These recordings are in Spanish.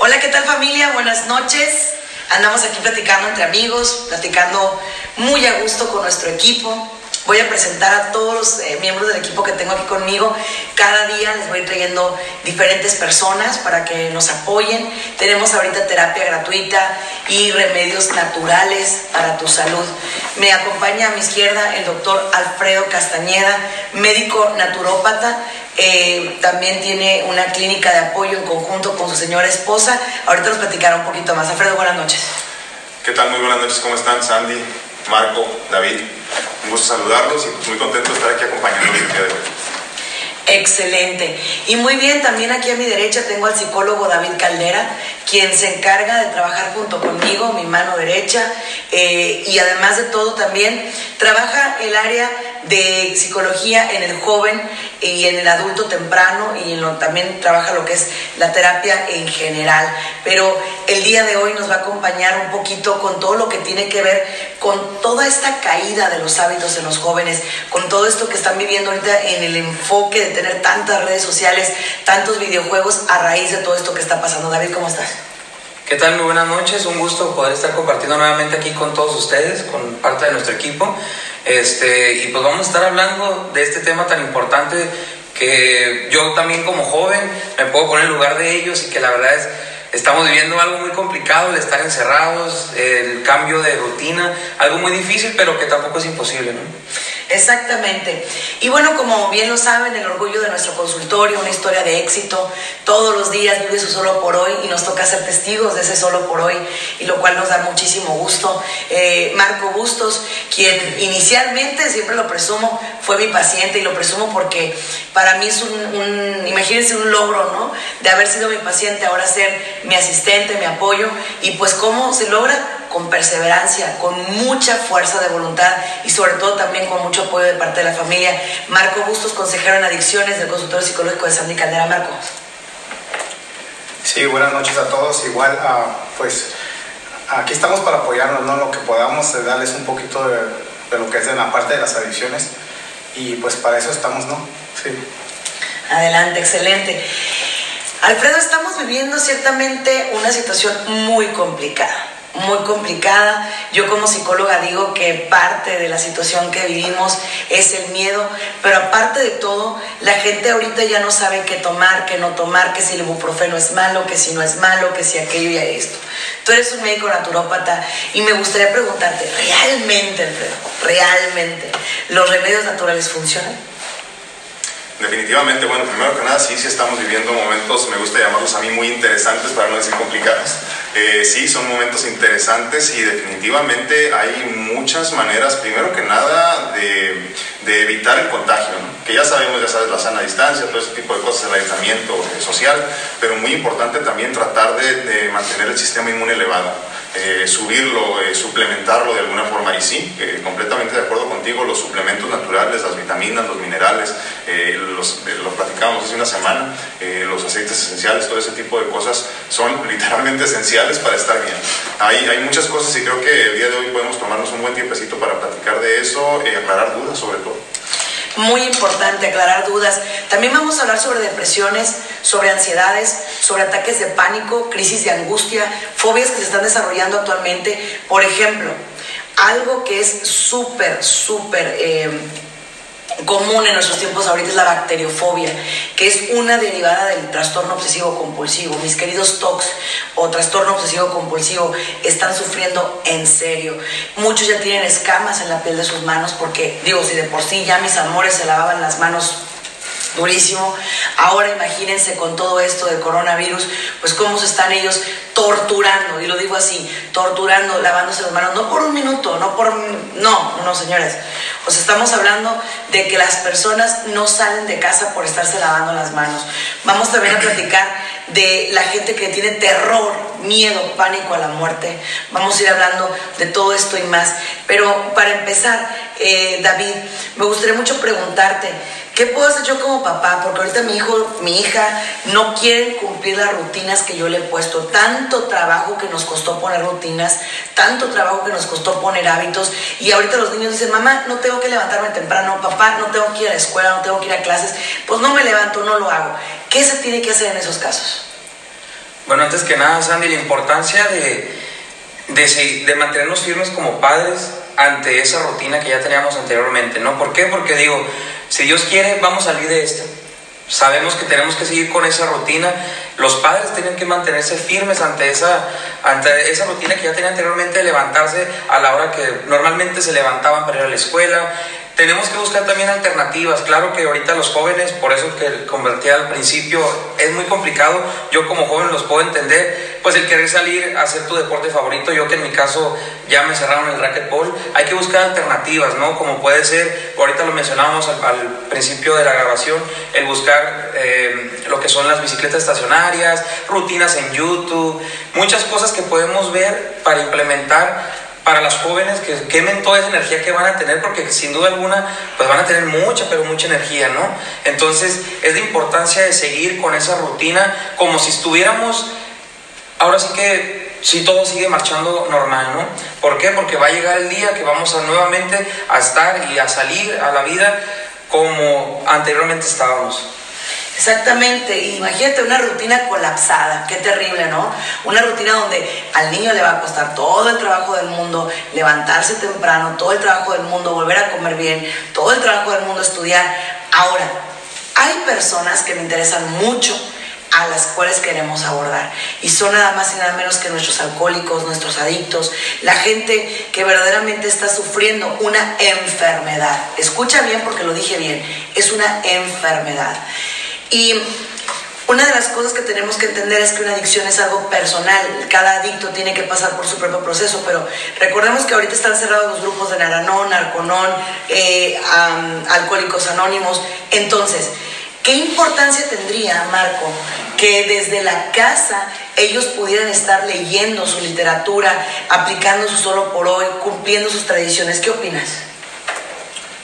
Hola, ¿qué tal familia? Buenas noches. Andamos aquí platicando entre amigos, platicando muy a gusto con nuestro equipo. Voy a presentar a todos los eh, miembros del equipo que tengo aquí conmigo. Cada día les voy trayendo diferentes personas para que nos apoyen. Tenemos ahorita terapia gratuita y remedios naturales para tu salud. Me acompaña a mi izquierda el doctor Alfredo Castañeda, médico naturópata. Eh, también tiene una clínica de apoyo en conjunto con su señora esposa. Ahorita nos platicará un poquito más. Alfredo, buenas noches. ¿Qué tal? Muy buenas noches. ¿Cómo están? Sandy, Marco, David. Un gusto saludarlos y muy contento de estar aquí acompañándolos el día de hoy. Excelente. Y muy bien, también aquí a mi derecha tengo al psicólogo David Caldera, quien se encarga de trabajar junto conmigo, mi mano derecha, eh, y además de todo también trabaja el área de psicología en el joven y en el adulto temprano y lo, también trabaja lo que es la terapia en general. Pero el día de hoy nos va a acompañar un poquito con todo lo que tiene que ver con toda esta caída de los hábitos en los jóvenes, con todo esto que están viviendo ahorita en el enfoque de tener tantas redes sociales, tantos videojuegos a raíz de todo esto que está pasando. David, ¿cómo estás? ¿Qué tal? Muy buenas noches, un gusto poder estar compartiendo nuevamente aquí con todos ustedes, con parte de nuestro equipo. Este, y pues vamos a estar hablando de este tema tan importante que yo también como joven me puedo poner en lugar de ellos y que la verdad es estamos viviendo algo muy complicado, el estar encerrados, el cambio de rutina, algo muy difícil, pero que tampoco es imposible, ¿no? Exactamente. Y bueno, como bien lo saben, el orgullo de nuestro consultorio, una historia de éxito, todos los días vive su solo por hoy y nos toca ser testigos de ese solo por hoy, y lo cual nos da muchísimo gusto. Eh, Marco Bustos, quien inicialmente, siempre lo presumo, fue mi paciente y lo presumo porque para mí es un, un imagínense un logro, ¿no? De haber sido mi paciente, ahora ser mi asistente, mi apoyo, y pues cómo se logra con perseverancia, con mucha fuerza de voluntad y sobre todo también con mucho apoyo de parte de la familia. Marco Bustos, consejero en adicciones del consultorio psicológico de Sandy Caldera. Marco. Sí, buenas noches a todos. Igual, uh, pues aquí estamos para apoyarnos, ¿no? Lo que podamos eh, darles un poquito de, de, lo que es en la parte de las adicciones y pues para eso estamos, ¿no? Sí. Adelante, excelente. Alfredo, estamos viviendo ciertamente una situación muy complicada muy complicada. Yo como psicóloga digo que parte de la situación que vivimos es el miedo, pero aparte de todo, la gente ahorita ya no sabe qué tomar, qué no tomar, que si el ibuprofeno es malo, que si no es malo, que si aquello y esto. Tú eres un médico naturópata y me gustaría preguntarte, ¿realmente, Alfredo, realmente los remedios naturales funcionan? Definitivamente, bueno, primero que nada, sí, sí estamos viviendo momentos, me gusta llamarlos a mí muy interesantes para no decir complicados. Eh, sí, son momentos interesantes y definitivamente hay muchas maneras, primero que nada, de, de evitar el contagio, que ya sabemos, ya sabes, la sana distancia, todo ese tipo de cosas, el aislamiento social, pero muy importante también tratar de, de mantener el sistema inmune elevado. Eh, subirlo, eh, suplementarlo de alguna forma. Y sí, eh, completamente de acuerdo contigo, los suplementos naturales, las vitaminas, los minerales, los, lo platicamos hace una semana, los aceites esenciales, todo ese tipo de cosas son literalmente esenciales para estar bien. Hay, hay muchas cosas y creo que el día de hoy podemos tomarnos un buen tiempecito para platicar de eso y aclarar dudas sobre todo muy importante aclarar dudas. También vamos a hablar sobre depresiones, sobre ansiedades, sobre ataques de pánico, crisis de angustia, fobias que se están desarrollando actualmente. Por ejemplo, algo que es súper, súper... Eh, común en nuestros tiempos ahorita es la bacteriofobia, que es una derivada del trastorno obsesivo compulsivo. Mis queridos TOCs o trastorno obsesivo compulsivo están sufriendo en serio. Muchos ya tienen escamas en la piel de sus manos porque, digo, si de por sí ya mis amores se lavaban las manos durísimo. Ahora imagínense con todo esto de coronavirus, pues cómo se están ellos torturando, y lo digo así, torturando, lavándose las manos, no por un minuto, no por... No, no, señores. Pues estamos hablando de que las personas no salen de casa por estarse lavando las manos. Vamos también a platicar de la gente que tiene terror, miedo, pánico a la muerte. Vamos a ir hablando de todo esto y más. Pero para empezar, eh, David, me gustaría mucho preguntarte, ¿Qué puedo hacer yo como papá? Porque ahorita mi hijo, mi hija no quieren cumplir las rutinas que yo le he puesto. Tanto trabajo que nos costó poner rutinas, tanto trabajo que nos costó poner hábitos. Y ahorita los niños dicen, mamá, no tengo que levantarme temprano, papá, no tengo que ir a la escuela, no tengo que ir a clases. Pues no me levanto, no lo hago. ¿Qué se tiene que hacer en esos casos? Bueno, antes que nada, Sandy, la importancia de, de, de mantenernos firmes como padres ante esa rutina que ya teníamos anteriormente, ¿no? ¿Por qué? Porque digo, si Dios quiere, vamos a salir de esto. Sabemos que tenemos que seguir con esa rutina. Los padres tienen que mantenerse firmes ante esa, ante esa rutina que ya tenían anteriormente de levantarse a la hora que normalmente se levantaban para ir a la escuela, tenemos que buscar también alternativas. Claro que ahorita los jóvenes, por eso que convertí al principio, es muy complicado. Yo como joven los puedo entender. Pues el querer salir a hacer tu deporte favorito, yo que en mi caso ya me cerraron el racquetball, hay que buscar alternativas, ¿no? Como puede ser, ahorita lo mencionábamos al, principio de la grabación, el buscar eh, lo que son las bicicletas estacionarias, rutinas en YouTube, muchas cosas que podemos ver para implementar para las jóvenes que quemen toda esa energía que van a tener, porque sin duda alguna, pues van a tener mucha, pero mucha energía, ¿no? Entonces, es la importancia de seguir con esa rutina como si estuviéramos, ahora sí que, si todo sigue marchando normal, ¿no? ¿Por qué? Porque va a llegar el día que vamos a nuevamente a estar y a salir a la vida como anteriormente estábamos. Exactamente, imagínate una rutina colapsada, qué terrible, ¿no? Una rutina donde al niño le va a costar todo el trabajo del mundo, levantarse temprano, todo el trabajo del mundo, volver a comer bien, todo el trabajo del mundo, estudiar. Ahora, hay personas que me interesan mucho a las cuales queremos abordar. Y son nada más y nada menos que nuestros alcohólicos, nuestros adictos, la gente que verdaderamente está sufriendo una enfermedad. Escucha bien porque lo dije bien, es una enfermedad. Y una de las cosas que tenemos que entender es que una adicción es algo personal, cada adicto tiene que pasar por su propio proceso, pero recordemos que ahorita están cerrados los grupos de Naranón, Narconón, eh, Alcohólicos Anónimos, entonces, ¿qué importancia tendría, Marco, que desde la casa ellos pudieran estar leyendo su literatura, aplicando su solo por hoy, cumpliendo sus tradiciones? ¿Qué opinas?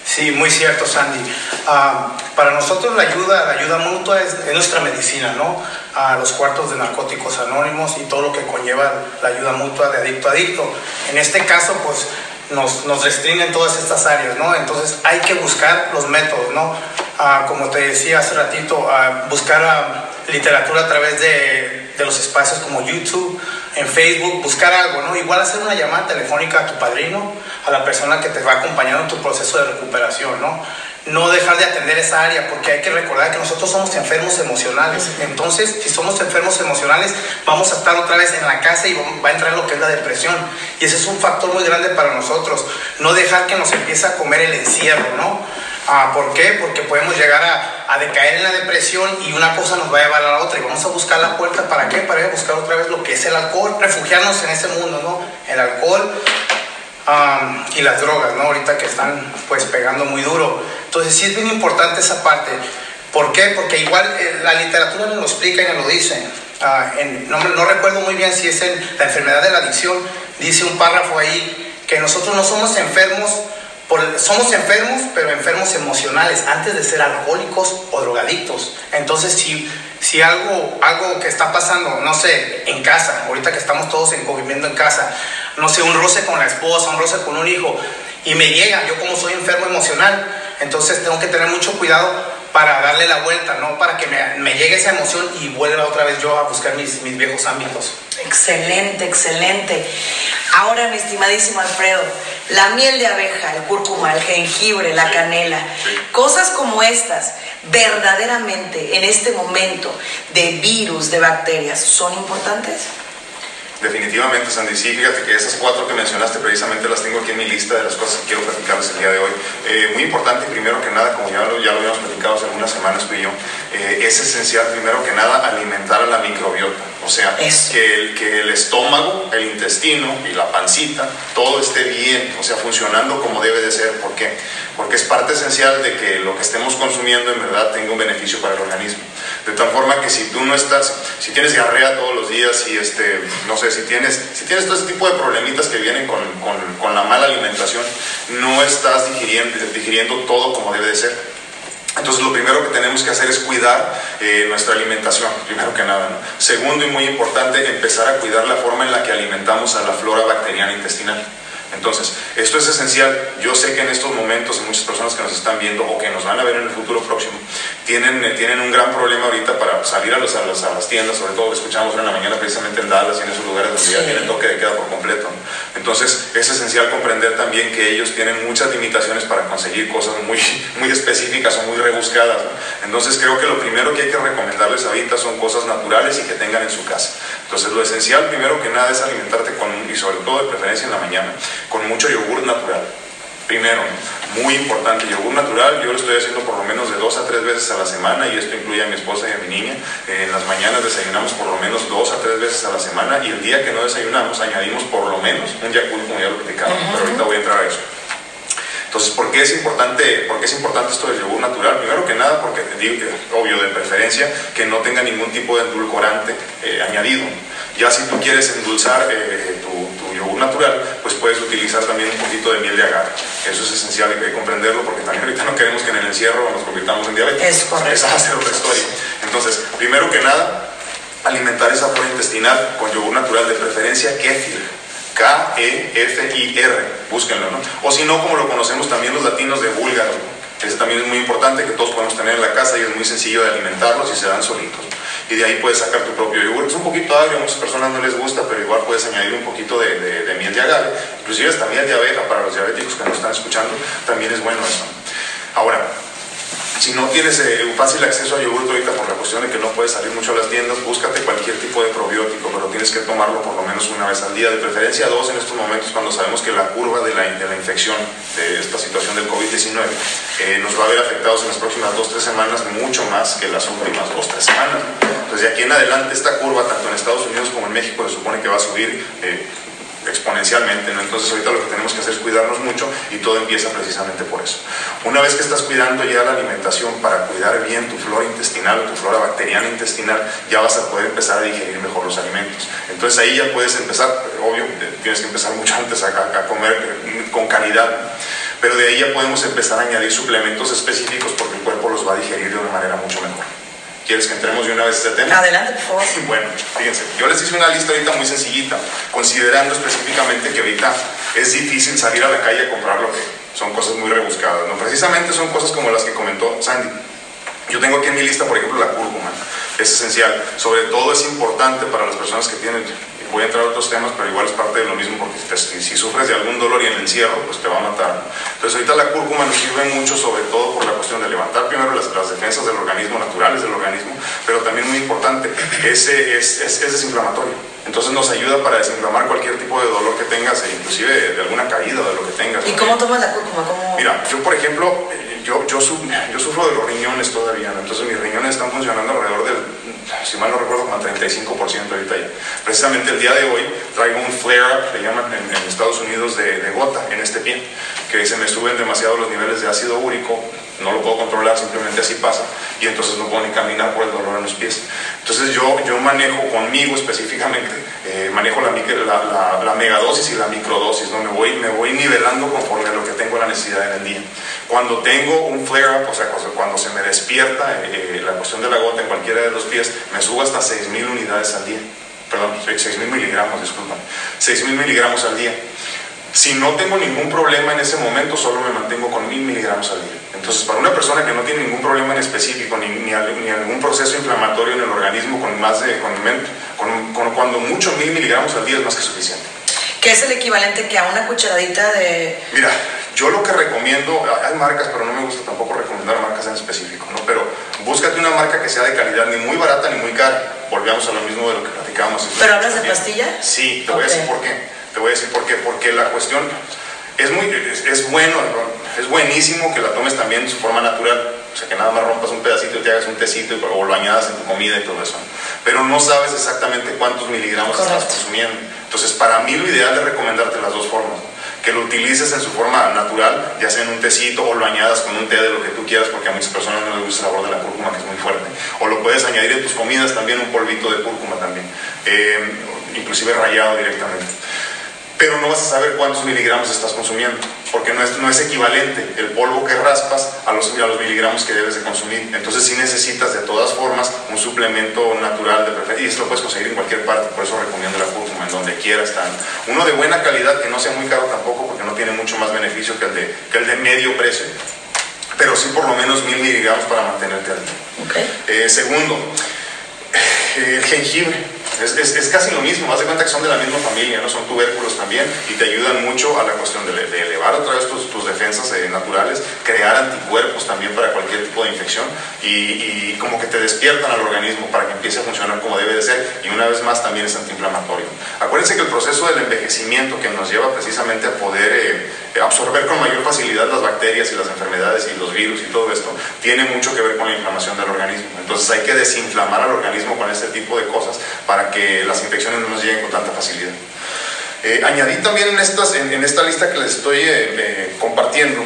Sí, muy cierto, Sandy. Ah, para nosotros la ayuda, la ayuda mutua es, nuestra medicina, ¿no? A los cuartos de narcóticos anónimos y todo lo que conlleva la ayuda mutua de adicto a adicto. En este caso, pues nos, nos restringen todas estas áreas, ¿no? Entonces hay que buscar los métodos, ¿no? Ah, como te decía hace ratito, ah, buscar literatura a través de los espacios como YouTube, en Facebook, buscar algo, ¿no? Igual hacer una llamada telefónica a tu padrino, a la persona que te va acompañando en tu proceso de recuperación, ¿no? No dejar de atender esa área, porque hay que recordar que nosotros somos enfermos emocionales. Entonces, si somos enfermos emocionales, vamos a estar otra vez en la casa y va a entrar lo que es la depresión. Y ese es un factor muy grande para nosotros. No dejar que nos empiece a comer el encierro, ¿no? Ah, ¿Por qué? Porque podemos llegar a, a, decaer en la depresión y una cosa nos va a llevar a la otra y vamos a buscar la puerta para qué? Para ir a buscar otra vez lo que es el alcohol, refugiarnos en ese mundo, ¿no? El alcohol y las drogas, ¿no? Ahorita que están pues pegando muy duro. Entonces sí es bien importante esa parte. ¿Por qué? Porque igual eh, la literatura nos lo explica y nos lo dice. Ah, en, no, no recuerdo muy bien si es en la enfermedad de la adicción, dice un párrafo ahí que nosotros no somos enfermos somos enfermos, pero enfermos emocionales, antes de ser alcohólicos o drogadictos. Entonces, si, si algo, algo que está pasando, no sé, en casa, ahorita que estamos todos en, viviendo en casa, no sé, un roce con la esposa, un roce con un hijo, y me llega, yo como soy enfermo emocional, entonces tengo que tener mucho cuidado para darle la vuelta, no para que me, me llegue esa emoción y vuelva otra vez yo a buscar mis, mis viejos ámbitos. Excelente, excelente. Ahora, mi estimadísimo Alfredo, la miel de abeja, el cúrcuma, el jengibre, la canela, cosas como estas, verdaderamente en este momento de virus, de bacterias, ¿son importantes? Definitivamente, Sandy. Sí, fíjate que esas cuatro que mencionaste precisamente las tengo aquí en mi lista de las cosas que quiero platicarles el día de hoy. Eh, muy importante, primero que nada, como ya lo, ya lo habíamos platicado hace algunas semanas tú y yo, eh, es esencial, primero que nada, alimentar a la microbiota. O sea, que el, que el estómago, el intestino y la pancita, todo esté bien, o sea, funcionando como debe de ser. ¿Por qué? Porque es parte esencial de que lo que estemos consumiendo en verdad tenga un beneficio para el organismo. De tal forma que si tú no estás, si tienes diarrea todos los días y este, no sé, si tienes, si tienes todo ese tipo de problemitas que vienen con, con, con la mala alimentación, no estás digiriendo, digiriendo todo como debe de ser. Entonces lo primero que tenemos que hacer es cuidar eh, nuestra alimentación, primero que nada. Segundo y muy importante, empezar a cuidar la forma en la que alimentamos a la flora bacteriana intestinal. Entonces, esto es esencial. Yo sé que en estos momentos, muchas personas que nos están viendo o que nos van a ver en el futuro próximo, tienen, eh, tienen un gran problema ahorita para salir a, los, a, las tiendas, sobre todo escuchamos en la mañana precisamente en Dallas y en esos lugares donde ya tienen toque de queda por completo. Entonces, es esencial comprender también que ellos tienen muchas limitaciones para conseguir cosas muy, muy específicas o muy rebuscadas. Entonces, creo que lo primero que hay que recomendarles ahorita son cosas naturales y que tengan en su casa. Entonces, lo esencial, primero que nada, es alimentarte con, y sobre todo de preferencia en la mañana, con mucho yogur natural. Primero, muy importante, yogur natural, yo lo estoy haciendo por lo menos de dos a tres veces a la semana y esto incluye a mi esposa y a mi niña. En las mañanas desayunamos por lo menos dos a tres veces a la semana y el día que no desayunamos añadimos por lo menos un Yakult, como ya lo platicamos, pero ahorita voy a entrar a eso. Entonces, ¿por qué es importante, por qué es importante esto del yogur natural? Primero que nada, porque digo, obvio, de preferencia, que no tenga ningún tipo de endulcorante eh, añadido. Ya si tú quieres endulzar eh, tu, yogur natural, puedes utilizar también un poquito de miel de agave. Eso es esencial y hay que comprenderlo porque también ahorita no queremos que en el encierro nos convirtamos en diabetes. Es correcto. Esa va a ser otra historia. Entonces, primero que nada, alimentar esa flora intestinal con yogur natural, de preferencia kéfir K-E-F-I-R, búsquenlo, ¿no? O si no, como lo conocemos también los latinos de búlgaro. Ese también es muy importante que todos podemos tener en la casa y es muy sencillo de alimentarlos y se dan solitos. Y de ahí puedes sacar tu propio yogur. Es un poquito agrio, a muchas personas no les gusta, pero igual puedes añadir un poquito de, miel de agave. Inclusive hasta miel de abeja para los diabéticos que nos están escuchando, también es bueno eso. Ahora, si no tienes eh, fácil acceso a yogur ahorita por la cuestión de que no puedes salir mucho a las tiendas, búscate cualquier tipo de probiótico, pero tienes que tomarlo por lo menos una vez al día, de preferencia dos en estos momentos cuando sabemos que la curva de la, de la infección de esta situación del COVID-19 eh, nos va a ver afectados en las próximas dos, tres semanas mucho más que las últimas dos, tres semanas. Entonces de aquí en adelante esta curva, tanto en Estados Unidos como en México, se supone que va a subir. Eh, exponencialmente. Entonces ahorita lo que tenemos que hacer es cuidarnos mucho y todo empieza precisamente por eso. Una vez que estás cuidando ya la alimentación para cuidar bien tu flora intestinal tu flora bacteriana intestinal, ya vas a poder empezar a digerir mejor los alimentos. Entonces ahí ya puedes empezar, obvio, tienes que empezar mucho antes a, a comer con calidad, pero de ahí ya podemos empezar a añadir suplementos específicos porque el cuerpo los va a digerir de una manera mucho mejor. ¿Quieres que entremos de una vez a ese tema? Adelante, por favor. Bueno, fíjense, yo les hice una lista ahorita muy sencillita, considerando específicamente que ahorita es difícil salir a la calle a comprar lo que son cosas muy rebuscadas, ¿no? Precisamente son cosas como las que comentó Sandy. Yo tengo aquí en mi lista, por ejemplo, la cúrcuma, es esencial. Sobre todo es importante para las personas que tienen voy a entrar a otros temas, pero igual es parte de lo mismo porque si, sufres de algún dolor y en el encierro, pues te va a matar. Entonces ahorita la cúrcuma nos sirve mucho, sobre todo por la cuestión de levantar primero las, las defensas del organismo, naturales del organismo, pero también muy importante, es, es, es, desinflamatorio. Entonces nos ayuda para desinflamar cualquier tipo de dolor que tengas, e inclusive de, alguna caída o de lo que tengas. ¿Y cómo tomas la cúrcuma? ¿Cómo... Mira, yo por ejemplo, yo, yo, yo sufro de los riñones todavía, entonces mis riñones están funcionando alrededor del si mal no recuerdo, como 35% ahorita ya. Precisamente el día de hoy traigo un flare-up, le llaman en, Estados Unidos, de, de, gota en este pie, que se me suben demasiado los niveles de ácido úrico, no lo puedo controlar, simplemente así pasa, y entonces no puedo ni caminar por el dolor en los pies. Entonces yo, yo manejo conmigo específicamente, eh, manejo la, la, la, megadosis y la microdosis, ¿no? me, voy, me voy nivelando conforme a lo que tengo la necesidad en el día. Cuando tengo un flare-up, o sea, cuando se me despierta eh, la cuestión de la gota en cualquiera de los pies, me subo hasta 6.000 unidades al día. Perdón, 6.000 miligramos, disculpa. 6.000 miligramos al día. Si no tengo ningún problema en ese momento, solo me mantengo con 1.000 miligramos al día. Entonces, para una persona que no tiene ningún problema en específico, ni, ni, algún proceso inflamatorio en el organismo, con más de, con, con, cuando mucho 1.000 miligramos al día es más que suficiente. ¿Qué es el equivalente que a una cucharadita de...? Mira, yo lo que recomiendo, hay marcas, pero no me gusta tampoco recomendar marcas en específico, ¿no? Pero búscate una marca que sea de calidad, ni muy barata ni muy cara. Volvemos a lo mismo de lo que platicábamos. ¿Pero hablas de pastilla? Sí, te voy a decir por qué. Te voy a decir por qué. Porque la cuestión es, muy, es, bueno, es buenísimo que la tomes también en su forma natural. O sea, que nada más rompas un pedacito y te hagas un tecito o lo añadas en tu comida y todo eso. Pero no sabes exactamente cuántos miligramos estás consumiendo. Entonces, para mí lo ideal es recomendarte las dos formas que lo utilices en su forma natural, ya sea en un tecito o lo añadas con un té de lo que tú quieras, porque a muchas personas no les gusta el sabor de la cúrcuma, que es muy fuerte. O lo puedes añadir en tus comidas también, un polvito de cúrcuma también, eh, inclusive rayado directamente. Pero no vas a saber cuántos miligramos estás consumiendo, porque no es, no es equivalente el polvo que raspas a los, a los miligramos que debes de consumir. Entonces sí necesitas de todas formas un suplemento natural de preferencia, y esto lo puedes conseguir en cualquier parte, por eso recomiendo la cúrcuma, en donde quieras. Están. Uno de buena calidad, que no sea muy caro tampoco, porque no tiene mucho más beneficio que el de, que el de medio precio, pero sí por lo menos mil miligramos para mantenerte al día. Eh, segundo, eh, el jengibre es, es, casi lo mismo, más de cuenta que son de la misma familia, ¿no? son tubérculos también y te ayudan mucho a la cuestión de, elevar otra vez tus, tus defensas eh, naturales, crear anticuerpos también para cualquier tipo de infección y, y, como que te despiertan al organismo para que empiece a funcionar como debe de ser y una vez más también es antiinflamatorio. Acuérdense que el proceso del envejecimiento que nos lleva precisamente a poder eh, absorber con mayor facilidad las bacterias y las enfermedades y los virus y todo esto tiene mucho que ver con la inflamación del organismo. Entonces hay que desinflamar al organismo con este tipo de cosas para que las infecciones no nos lleguen con tanta facilidad. Eh, añadí también en, estas, en, esta lista que les estoy eh, eh, compartiendo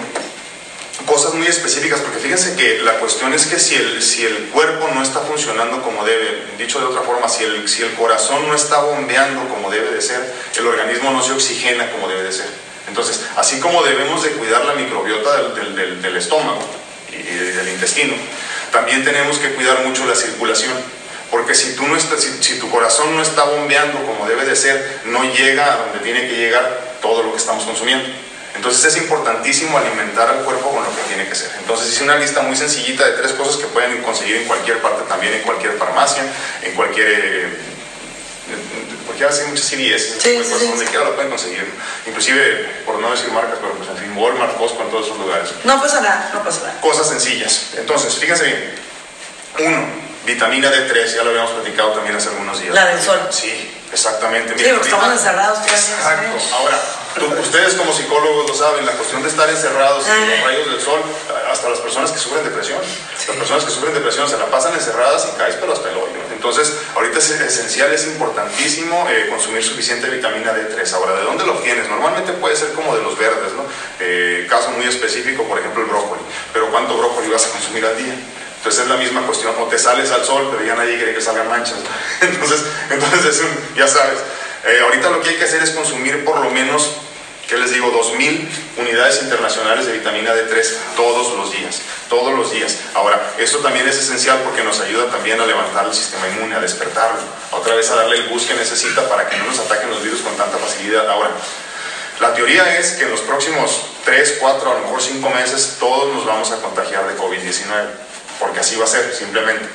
cosas muy específicas, porque fíjense que la cuestión es que si el, si el cuerpo no está funcionando como debe, dicho de otra forma, si el, si el corazón no está bombeando como debe de ser, el organismo no se oxigena como debe de ser. Entonces, así como debemos de cuidar la microbiota del, del, del estómago y del intestino, también tenemos que cuidar mucho la circulación porque si, tú no estás, si, tu corazón no está bombeando como debe de ser, no llega a donde tiene que llegar todo lo que estamos consumiendo. Entonces es importantísimo alimentar al cuerpo con lo que tiene que ser. Entonces hice una lista muy sencillita de tres cosas que pueden conseguir en cualquier parte, también en cualquier farmacia, en cualquier... Eh, porque ahora hay muchas CVS, sí, sí, donde quiera lo pueden conseguir. Inclusive, por no decir marcas, pero pues en fin, Walmart, Costco, en todos esos lugares. No pasa nada, no pasa nada. Cosas sencillas. Entonces, fíjense bien. Uno, Vitamina D3, ya lo habíamos platicado también hace algunos días. La del sol. Sí, exactamente. Sí, porque estamos encerrados. Exacto. Ahora, ustedes como psicólogos lo saben, la cuestión de estar encerrados en los rayos del sol, hasta las personas que sufren depresión. Las personas que sufren depresión se la pasan encerradas y caes pero hasta el hoyo. Entonces, ahorita es esencial, es importantísimo eh, consumir suficiente vitamina D3. Ahora, ¿de dónde lo obtienes? Normalmente puede ser como de los verdes, ¿no? Eh, caso muy específico, por ejemplo, el brócoli. Pero ¿cuánto brócoli vas a consumir al día? Entonces es la misma cuestión, o te sales al sol, pero ya nadie quiere que salgan manchas. Entonces, entonces es un, ya sabes, eh, ahorita lo que hay que hacer es consumir por lo menos, ¿qué les digo? 2.000 unidades internacionales de vitamina D3 todos los días, todos los días. Ahora, esto también es esencial porque nos ayuda también a levantar el sistema inmune, a despertarlo, otra vez a darle el bus que necesita para que no nos ataquen los virus con tanta facilidad. Ahora, la teoría es que en los próximos 3, 4, a lo mejor 5 meses todos nos vamos a contagiar de COVID-19 porque así va a ser, simplemente.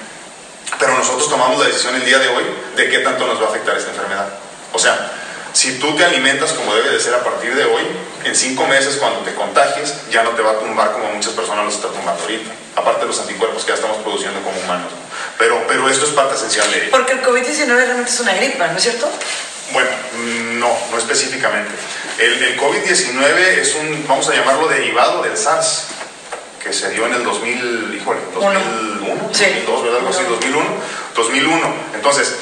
Pero nosotros tomamos la decisión el día de hoy de qué tanto nos va a afectar esta enfermedad. O sea, si tú te alimentas como debe de ser a partir de hoy, en cinco meses cuando te contagies, ya no te va a tumbar como muchas personas los están tumbando ahorita. Aparte de los anticuerpos que ya estamos produciendo como humanos. Pero, pero esto es parte esencial de ello. Porque el COVID-19 realmente es una gripa, ¿no es cierto? Bueno, no, no específicamente. El, el COVID-19 es un, vamos a llamarlo derivado del SARS que se dio en el 2000, híjole, 2001, sí. 2002, ¿verdad? Algo así, 2001, 2001. Entonces,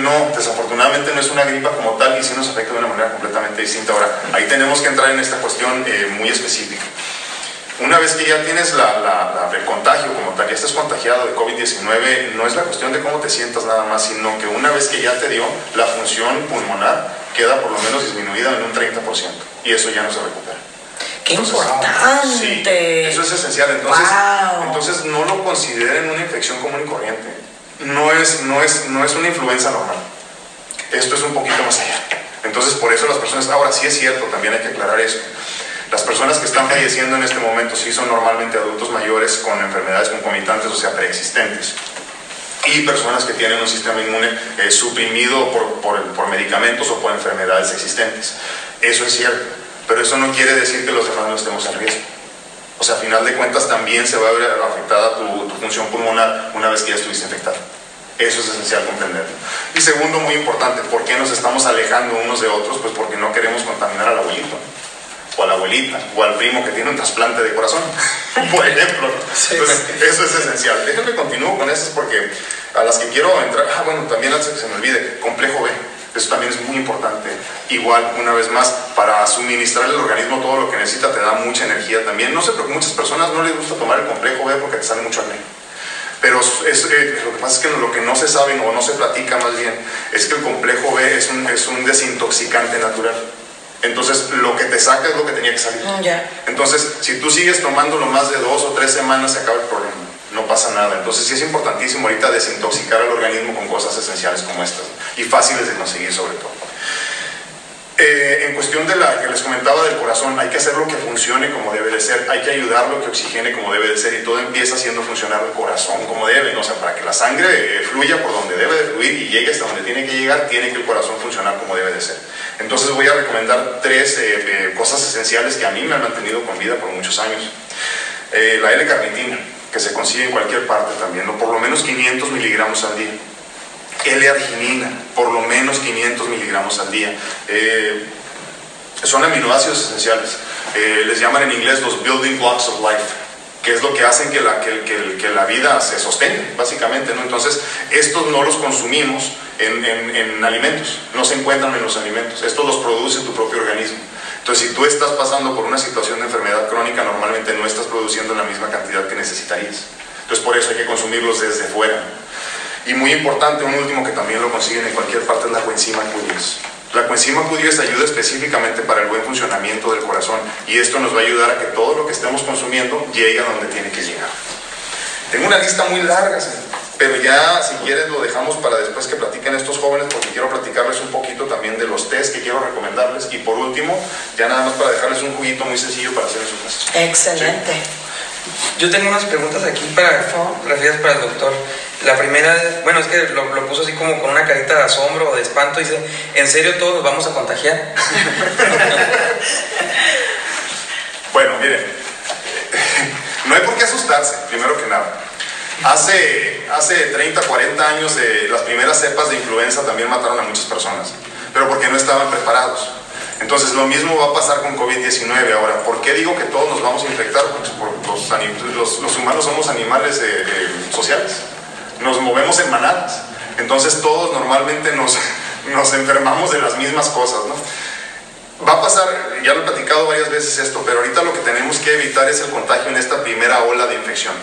no, desafortunadamente no es una gripa como tal y sí nos afecta de una manera completamente distinta. Ahora, ahí tenemos que entrar en esta cuestión eh, muy específica. Una vez que ya tienes la, la, el contagio como tal, ya estás contagiado de COVID-19, no es la cuestión de cómo te sientas nada más, sino que una vez que ya te dio, la función pulmonar queda por lo menos disminuida en un 30% y eso ya no se recupera. ¡Qué importante! eso es esencial. Entonces, entonces no lo consideren una infección común y corriente. No es, no, es, no es una influenza normal. Esto es un poquito más allá. Entonces, por eso las personas, ahora sí es cierto, también hay que aclarar eso. Las personas que están falleciendo en este momento sí son normalmente adultos mayores con enfermedades concomitantes, o sea, preexistentes. Y personas que tienen un sistema inmune eh, suprimido por, por, por medicamentos o por enfermedades existentes. Eso es cierto pero eso no quiere decir que los demás no estemos en riesgo. O sea, a final de cuentas también se va a ver afectada tu, función pulmonar una vez que ya estuviste infectado. Eso es esencial comprenderlo. Y segundo, muy importante, ¿por qué nos estamos alejando unos de otros? Pues porque no queremos contaminar al abuelito, o a la abuelita, o al primo que tiene un trasplante de corazón, por ejemplo. Entonces, eso es esencial. Déjenme continuar con eso porque a las que quiero entrar, ah, bueno, también antes que se me olvide, complejo B. Eso también es muy importante. Igual, una vez más, para suministrar al organismo todo lo que necesita, te da mucha energía también. No sé, pero muchas personas no les gusta tomar el complejo B porque te sale mucho acné. Pero es, eh, lo que pasa es que lo que no se sabe o no se platica más bien es que el complejo B es un, es un desintoxicante natural. Entonces, lo que te saca es lo que tenía que salir. Mm, ya. Entonces, si tú sigues tomándolo más de dos o tres semanas, se acaba el problema. No pasa nada. Entonces, sí es importantísimo ahorita desintoxicar al organismo con cosas esenciales como estas. Y fáciles de conseguir, sobre todo. Eh, en cuestión de la que les comentaba del corazón, hay que hacer lo que funcione como debe de ser, hay que ayudarlo que oxigene como debe de ser y todo empieza haciendo funcionar el corazón como debe, o sea, para que la sangre eh, fluya por donde debe de fluir y llegue hasta donde tiene que llegar, tiene que el corazón funcionar como debe de ser. Entonces voy a recomendar tres eh, cosas esenciales que a mí me han mantenido con vida por muchos años. la L-carnitina, que se consigue en cualquier parte también, o por lo menos 500 miligramos al día. L-arginina, por lo menos 500 miligramos al día. Eh, son aminoácidos esenciales. Eh, les llaman en inglés los building blocks of life, que es lo que hacen que la, que, que, la vida se sostenga, básicamente. ¿no? Entonces, estos no los consumimos en, en, alimentos, no se encuentran en los alimentos. Estos los produce tu propio organismo. Entonces, si tú estás pasando por una situación de enfermedad crónica, normalmente no estás produciendo la misma cantidad que necesitarías. Entonces, por eso hay que consumirlos desde fuera. Y muy importante, un último que también lo consiguen en cualquier parte es la coenzima Q10. La coenzima Q10 ayuda específicamente para el buen funcionamiento del corazón y esto nos va a ayudar a que todo lo que estemos consumiendo llegue a donde tiene que llegar. Tengo una lista muy larga, pero ya si quieres lo dejamos para después que platiquen estos jóvenes porque quiero platicarles un poquito también de los test que quiero recomendarles y por último, ya nada más para dejarles un juguito muy sencillo para hacer en su casa. Excelente. Yo tengo unas preguntas aquí para, refieres para el doctor. La primera, bueno, es que lo, lo, puso así como con una carita de asombro o de espanto. Dice, ¿en serio todos nos vamos a contagiar? bueno, miren, no hay por qué asustarse, primero que nada. Hace, hace 30, 40 años eh, las primeras cepas de influenza también mataron a muchas personas, pero porque no estaban preparados. Entonces lo mismo va a pasar con COVID-19 ahora. ¿Por qué digo que todos nos vamos a infectar? Porque los, los, humanos somos animales eh, eh, sociales, nos movemos en manadas. Entonces todos normalmente nos, nos enfermamos de las mismas cosas. ¿no? Va a pasar, ya lo he platicado varias veces esto, pero ahorita lo que tenemos que evitar es el contagio en esta primera ola de infección.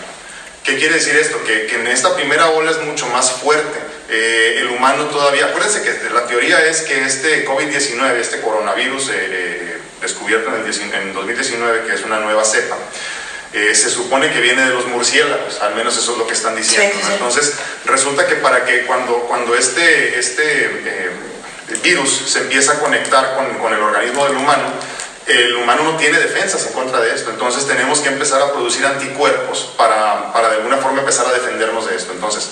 ¿Qué quiere decir esto? Que, que en esta primera ola es mucho más fuerte eh, el humano todavía, acuérdense que la teoría es que este COVID-19, este coronavirus eh, eh, descubierto en, el, 2019, que es una nueva cepa, se supone que viene de los murciélagos, al menos eso es lo que están diciendo. Entonces, resulta que para que cuando, cuando este, este virus se empieza a conectar con, con el organismo del humano, el humano no tiene defensas en contra de esto, entonces tenemos que empezar a producir anticuerpos para, para de alguna forma empezar a defendernos de esto. Entonces,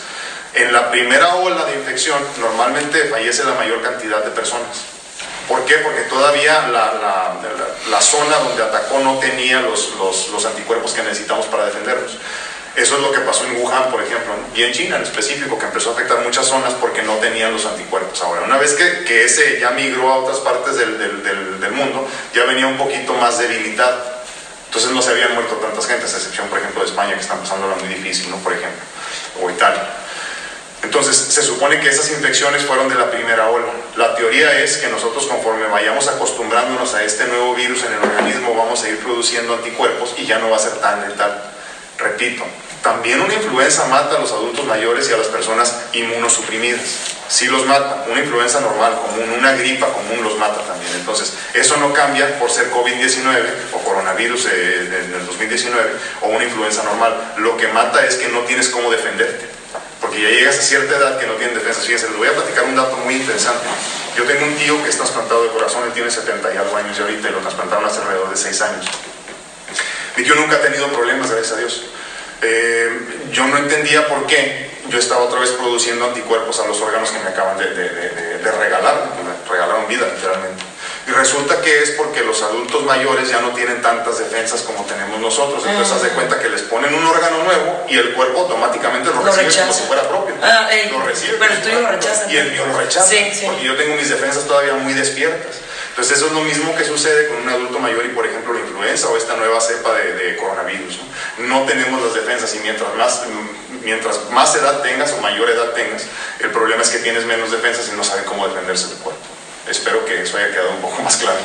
en la primera ola de infección normalmente fallece la mayor cantidad de personas. ¿Por qué? Porque todavía la, la, zona donde atacó no tenía los, los, los, anticuerpos que necesitamos para defendernos. Eso es lo que pasó en Wuhan, por ejemplo, y en China en específico, que empezó a afectar muchas zonas porque no tenían los anticuerpos. Ahora, una vez que, que ese ya migró a otras partes del, del, mundo, ya venía un poquito más debilitado. Entonces no se habían muerto tantas gentes, a excepción, por ejemplo, de España, que están pasándola muy difícil, ¿no? Por ejemplo, o Italia. Entonces, se supone que esas infecciones fueron de la primera ola. La teoría es que nosotros conforme vayamos acostumbrándonos a este nuevo virus en el organismo, vamos a ir produciendo anticuerpos y ya no va a ser tan letal. Repito, también una influenza mata a los adultos mayores y a las personas inmunosuprimidas. Sí los mata. Una influenza normal, común, una gripa común los mata también. Entonces, eso no cambia por ser COVID-19 o coronavirus eh, del 2019 o una influenza normal. Lo que mata es que no tienes cómo defenderte porque ya llegas a cierta edad que no tienen defensa. Fíjense, les voy a platicar un dato muy interesante. Yo tengo un tío que está trasplantado de corazón, él tiene 70 y algo años y ahorita lo trasplantaron hace alrededor de 6 años. Mi tío nunca ha tenido problemas, gracias a Dios. Eh, yo no entendía por qué yo estaba otra vez produciendo anticuerpos a los órganos que me acaban de, de, de, de regalar, me regalaron vida literalmente. Y resulta que es porque los adultos mayores ya no tienen tantas defensas como tenemos nosotros. Entonces, haz de cuenta que les ponen un órgano nuevo y el cuerpo automáticamente lo, recibe como si fuera propio. Ah, lo recibe. Pero tú lo rechazas. Y el mío lo rechaza. Porque yo tengo mis defensas todavía muy despiertas. Entonces, eso es lo mismo que sucede con un adulto mayor y, por ejemplo, la influenza o esta nueva cepa de, coronavirus. ¿no? tenemos las defensas y mientras más, mientras más edad tengas o mayor edad tengas, el problema es que tienes menos defensas y no sabes cómo defenderse tu cuerpo. Espero que eso haya quedado un poco más claro.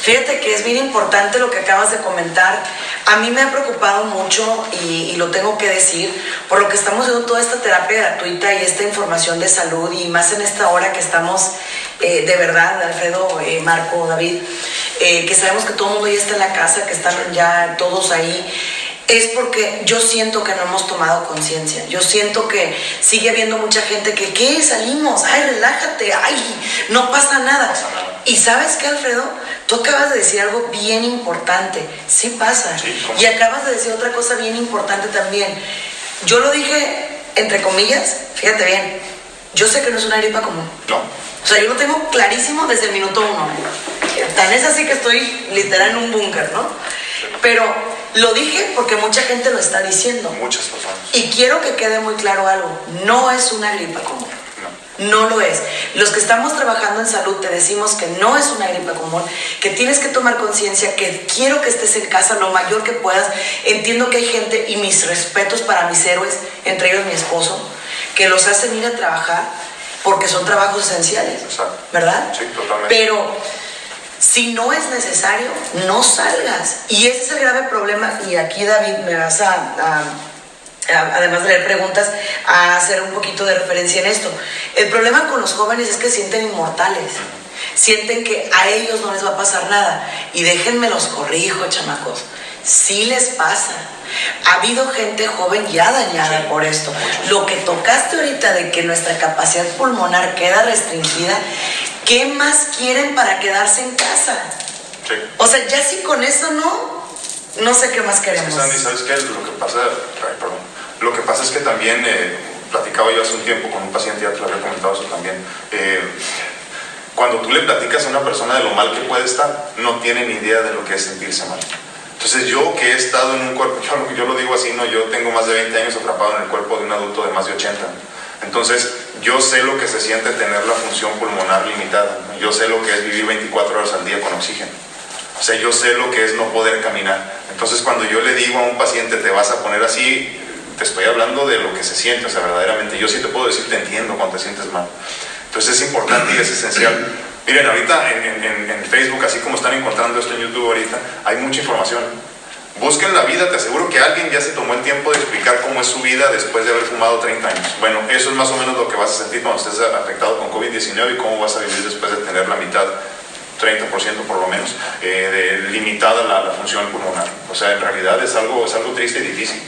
Fíjate que es bien importante lo que acabas de comentar. A mí me ha preocupado mucho y, lo tengo que decir, por lo que estamos haciendo toda esta terapia gratuita y esta información de salud y más en esta hora que estamos eh, de verdad, Alfredo, eh, Marco, David, eh, que sabemos que todo el mundo ya está en la casa, que están ya todos ahí, es porque yo siento que no hemos tomado conciencia. Yo siento que sigue habiendo mucha gente que, ¿qué? Salimos, ay, relájate, ay, no pasa nada. Y sabes qué, Alfredo, tú acabas de decir algo bien importante, sí pasa. y acabas de decir otra cosa bien importante también. Yo lo dije, entre comillas, fíjate bien, yo sé que no es una gripa común. No. O sea, yo lo tengo clarísimo desde el minuto uno. Tan es así que estoy literal en un búnker, ¿no? Pero lo dije porque mucha gente lo está diciendo. Muchas personas. Y quiero que quede muy claro algo. No es una gripa común. No. no lo es. Los que estamos trabajando en salud te decimos que no es una gripa común, que tienes que tomar conciencia, que quiero que estés en casa lo mayor que puedas. Entiendo que hay gente y mis respetos para mis héroes, entre ellos mi esposo, que los hacen ir a trabajar porque son trabajos esenciales. Exacto. ¿Verdad? Sí, totalmente. Pero si no es necesario, no salgas. Y ese es el grave problema. Y aquí, David, me vas a, además de leer preguntas, a hacer un poquito de referencia en esto. El problema con los jóvenes es que sienten inmortales. Sienten que a ellos no les va a pasar nada. Y déjenme los corrijo, chamacos. Sí les pasa. Ha habido gente joven ya dañada por esto. Lo que tocaste ahorita de que nuestra capacidad pulmonar queda restringida ¿qué más quieren para quedarse en casa? Sí. O sea, ya si con eso no, no sé qué más queremos. Sandy, ¿sabes qué? Lo que pasa, perdón, lo que pasa es que también, eh, platicaba yo hace un tiempo con un paciente, ya te lo había comentado eso también, eh, cuando tú le platicas a una persona de lo mal que puede estar, no tiene ni idea de lo que es sentirse mal. Entonces yo que he estado en un cuerpo, yo, yo lo digo así, no, yo tengo más de 20 años atrapado en el cuerpo de un adulto de más de 80. Entonces, yo sé lo que se siente tener la función pulmonar limitada. Yo sé lo que es vivir 24 horas al día con oxígeno. O sea, yo sé lo que es no poder caminar. Entonces, cuando yo le digo a un paciente, te vas a poner así, te estoy hablando de lo que se siente, o sea, verdaderamente. Yo sí te puedo decir, te entiendo cuando te sientes mal. Entonces, es importante y es esencial. Miren, ahorita en, en Facebook, así como están encontrando esto en YouTube ahorita, hay mucha información Busquen la vida, te aseguro que alguien ya se tomó el tiempo de explicar cómo es su vida después de haber fumado 30 años. Bueno, eso es más o menos lo que vas a sentir cuando estés afectado con COVID-19 y cómo vas a vivir después de tener la mitad 30% por lo menos, eh, de, limitada la, la, función pulmonar. O sea, en realidad es algo, es algo triste y difícil.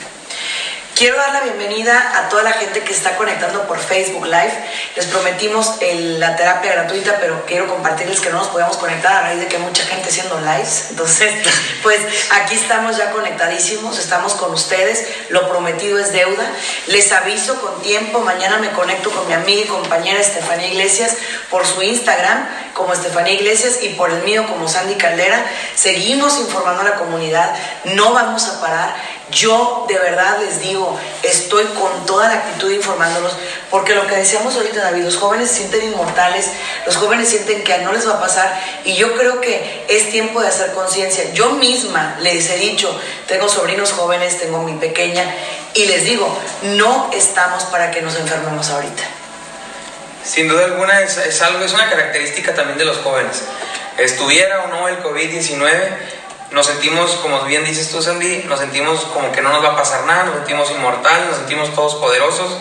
Quiero dar la bienvenida a toda la gente que está conectando por Facebook Live. Les prometimos la terapia gratuita, pero quiero compartirles que no nos podemos conectar a raíz de que mucha gente haciendo lives. Entonces, pues aquí estamos ya conectadísimos, estamos con ustedes. Lo prometido es deuda. Les aviso con tiempo. Mañana me conecto con mi amiga y compañera Estefanía Iglesias por su Instagram como Estefanía Iglesias y por el mío como Sandy Caldera. Seguimos informando a la comunidad. No vamos a parar yo de verdad les digo, estoy con toda la actitud informándolos, porque lo que decíamos ahorita, David, los jóvenes se sienten inmortales, los jóvenes sienten que no les va a pasar, y yo creo que es tiempo de hacer conciencia. Yo misma les he dicho, tengo sobrinos jóvenes, tengo mi pequeña, y les digo, no estamos para que nos enfermemos ahorita. Sin duda alguna es, es algo, es una característica también de los jóvenes. Estuviera o no el COVID-19, nos sentimos, como bien dices tú, Sandy, nos sentimos como que no nos va a pasar nada, nos sentimos inmortales, nos sentimos todos poderosos,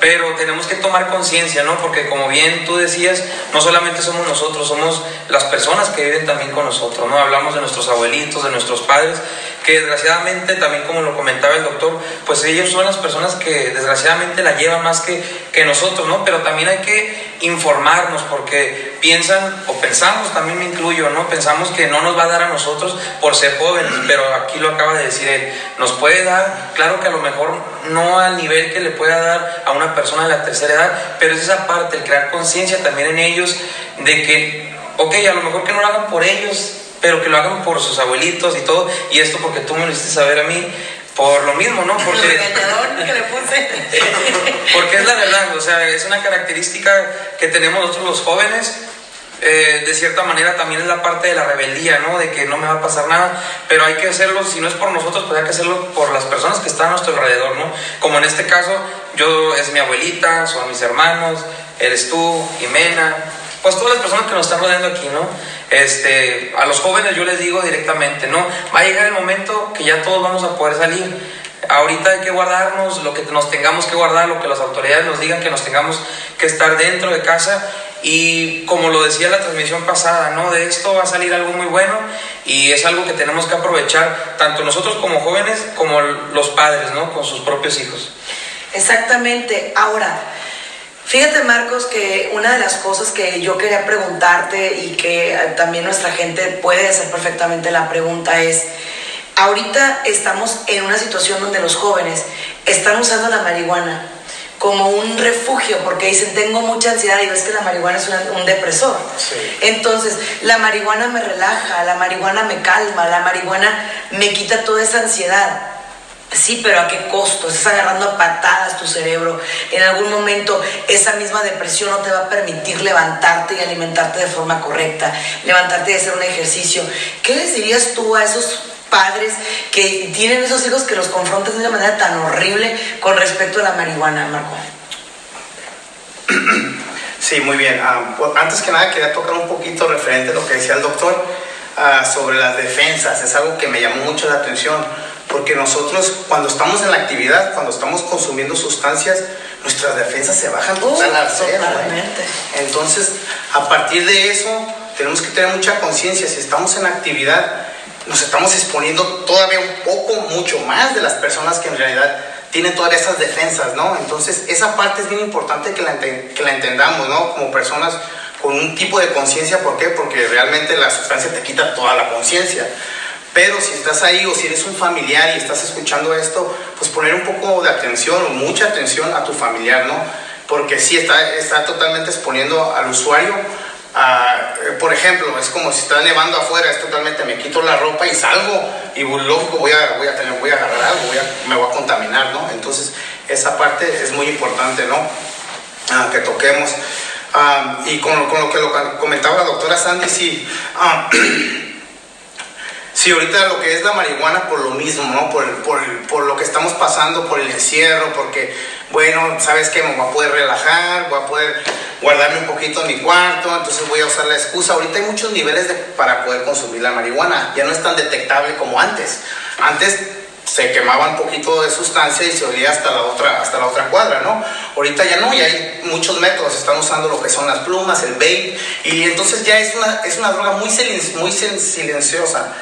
pero tenemos que tomar conciencia, ¿no? Porque como bien tú decías, no solamente somos nosotros, somos las personas que viven también con nosotros, ¿no? Hablamos de nuestros abuelitos, de nuestros padres, que desgraciadamente, también como lo comentaba el doctor, pues ellos son las personas que desgraciadamente la llevan más que, que nosotros, ¿no? Pero también hay que informarnos porque piensan, o pensamos, también me incluyo, ¿no? Pensamos que no nos va a dar a nosotros por ser jóvenes, pero aquí lo acaba de decir él, nos puede dar, claro que a lo mejor no al nivel que le pueda dar a una persona de la tercera edad, pero es esa parte, el crear conciencia también en ellos de que, ok, a lo mejor que no lo hagan por ellos, pero que lo hagan por sus abuelitos y todo, y esto porque tú me lo hiciste saber a mí, por lo mismo, ¿no? Porque, que le puse. porque es la verdad, o sea, es una característica que tenemos nosotros los jóvenes, eh, de cierta manera también es la parte de la rebeldía, ¿no? De que no me va a pasar nada, pero hay que hacerlo, si no es por nosotros, pues hay que hacerlo por las personas que están a nuestro alrededor, ¿no? Como en este caso, yo es mi abuelita, son mis hermanos, eres tú, Jimena, pues todas las personas que nos están rodeando aquí, ¿no? Este, a los jóvenes yo les digo directamente, ¿no? Va a llegar el momento que ya todos vamos a poder salir. Ahorita hay que guardarnos lo que nos tengamos que guardar, lo que las autoridades nos digan que nos tengamos que estar dentro de casa y como lo decía la transmisión pasada, ¿no? De esto va a salir algo muy bueno y es algo que tenemos que aprovechar tanto nosotros como jóvenes como los padres, ¿no? Con sus propios hijos. Exactamente. Ahora, fíjate Marcos que una de las cosas que yo quería preguntarte y que también nuestra gente puede hacer perfectamente la pregunta es, ahorita estamos en una situación donde los jóvenes están usando la marihuana como un refugio, porque dicen, tengo mucha ansiedad y ves que la marihuana es un depresor. Entonces, la marihuana me relaja, la marihuana me calma, la marihuana me quita toda esa ansiedad. Sí, pero ¿a qué costo? Estás agarrando a patadas tu cerebro. En algún momento esa misma depresión no te va a permitir levantarte y alimentarte de forma correcta, levantarte y hacer un ejercicio. ¿Qué les dirías tú a esos padres que tienen esos hijos que los confrontan de una manera tan horrible con respecto a la marihuana, Marco? Sí, muy bien. Ah, pues, antes que nada quería tocar un poquito referente a lo que decía el doctor ah, sobre las defensas. Es algo que me llamó mucho la atención porque nosotros cuando estamos en la actividad, cuando estamos consumiendo sustancias, nuestras defensas se bajan uh, totalmente. Entonces, a partir de eso, tenemos que tener mucha conciencia. Si estamos en actividad, nos estamos exponiendo todavía un poco, mucho más de las personas que en realidad tienen todas esas defensas, ¿no? Entonces, esa parte es bien importante que la, que la entendamos, ¿no? Como personas con un tipo de conciencia, ¿por qué? Porque realmente la sustancia te quita toda la conciencia. Pero si estás ahí o si eres un familiar y estás escuchando esto, pues poner un poco de atención o mucha atención a tu familiar, ¿no? Porque sí está, está totalmente exponiendo al usuario Ah, por ejemplo, es como si está nevando afuera, es totalmente, me quito la ropa y salgo y lógico voy a, voy a, tener, voy a agarrar algo, me voy a contaminar, ¿no? Entonces, esa parte es muy importante, ¿no? Ah, que toquemos. Ah, y con, con, lo que lo comentaba la doctora Sandy, sí, sí, ahorita lo que es la marihuana por lo mismo, ¿no? Por, por, por lo que estamos pasando, por el encierro, porque bueno, ¿sabes qué? Me voy a poder relajar, voy a poder guardarme un poquito en mi cuarto, entonces voy a usar la excusa. Ahorita hay muchos niveles para poder consumir la marihuana, ya no es tan detectable como antes. Antes se quemaba un poquito de sustancia y se olía hasta la otra, hasta la otra cuadra, ¿no? Ahorita ya no, ya hay muchos métodos, están usando lo que son las plumas, el vape, y entonces ya es una, es una droga muy, muy silenciosa.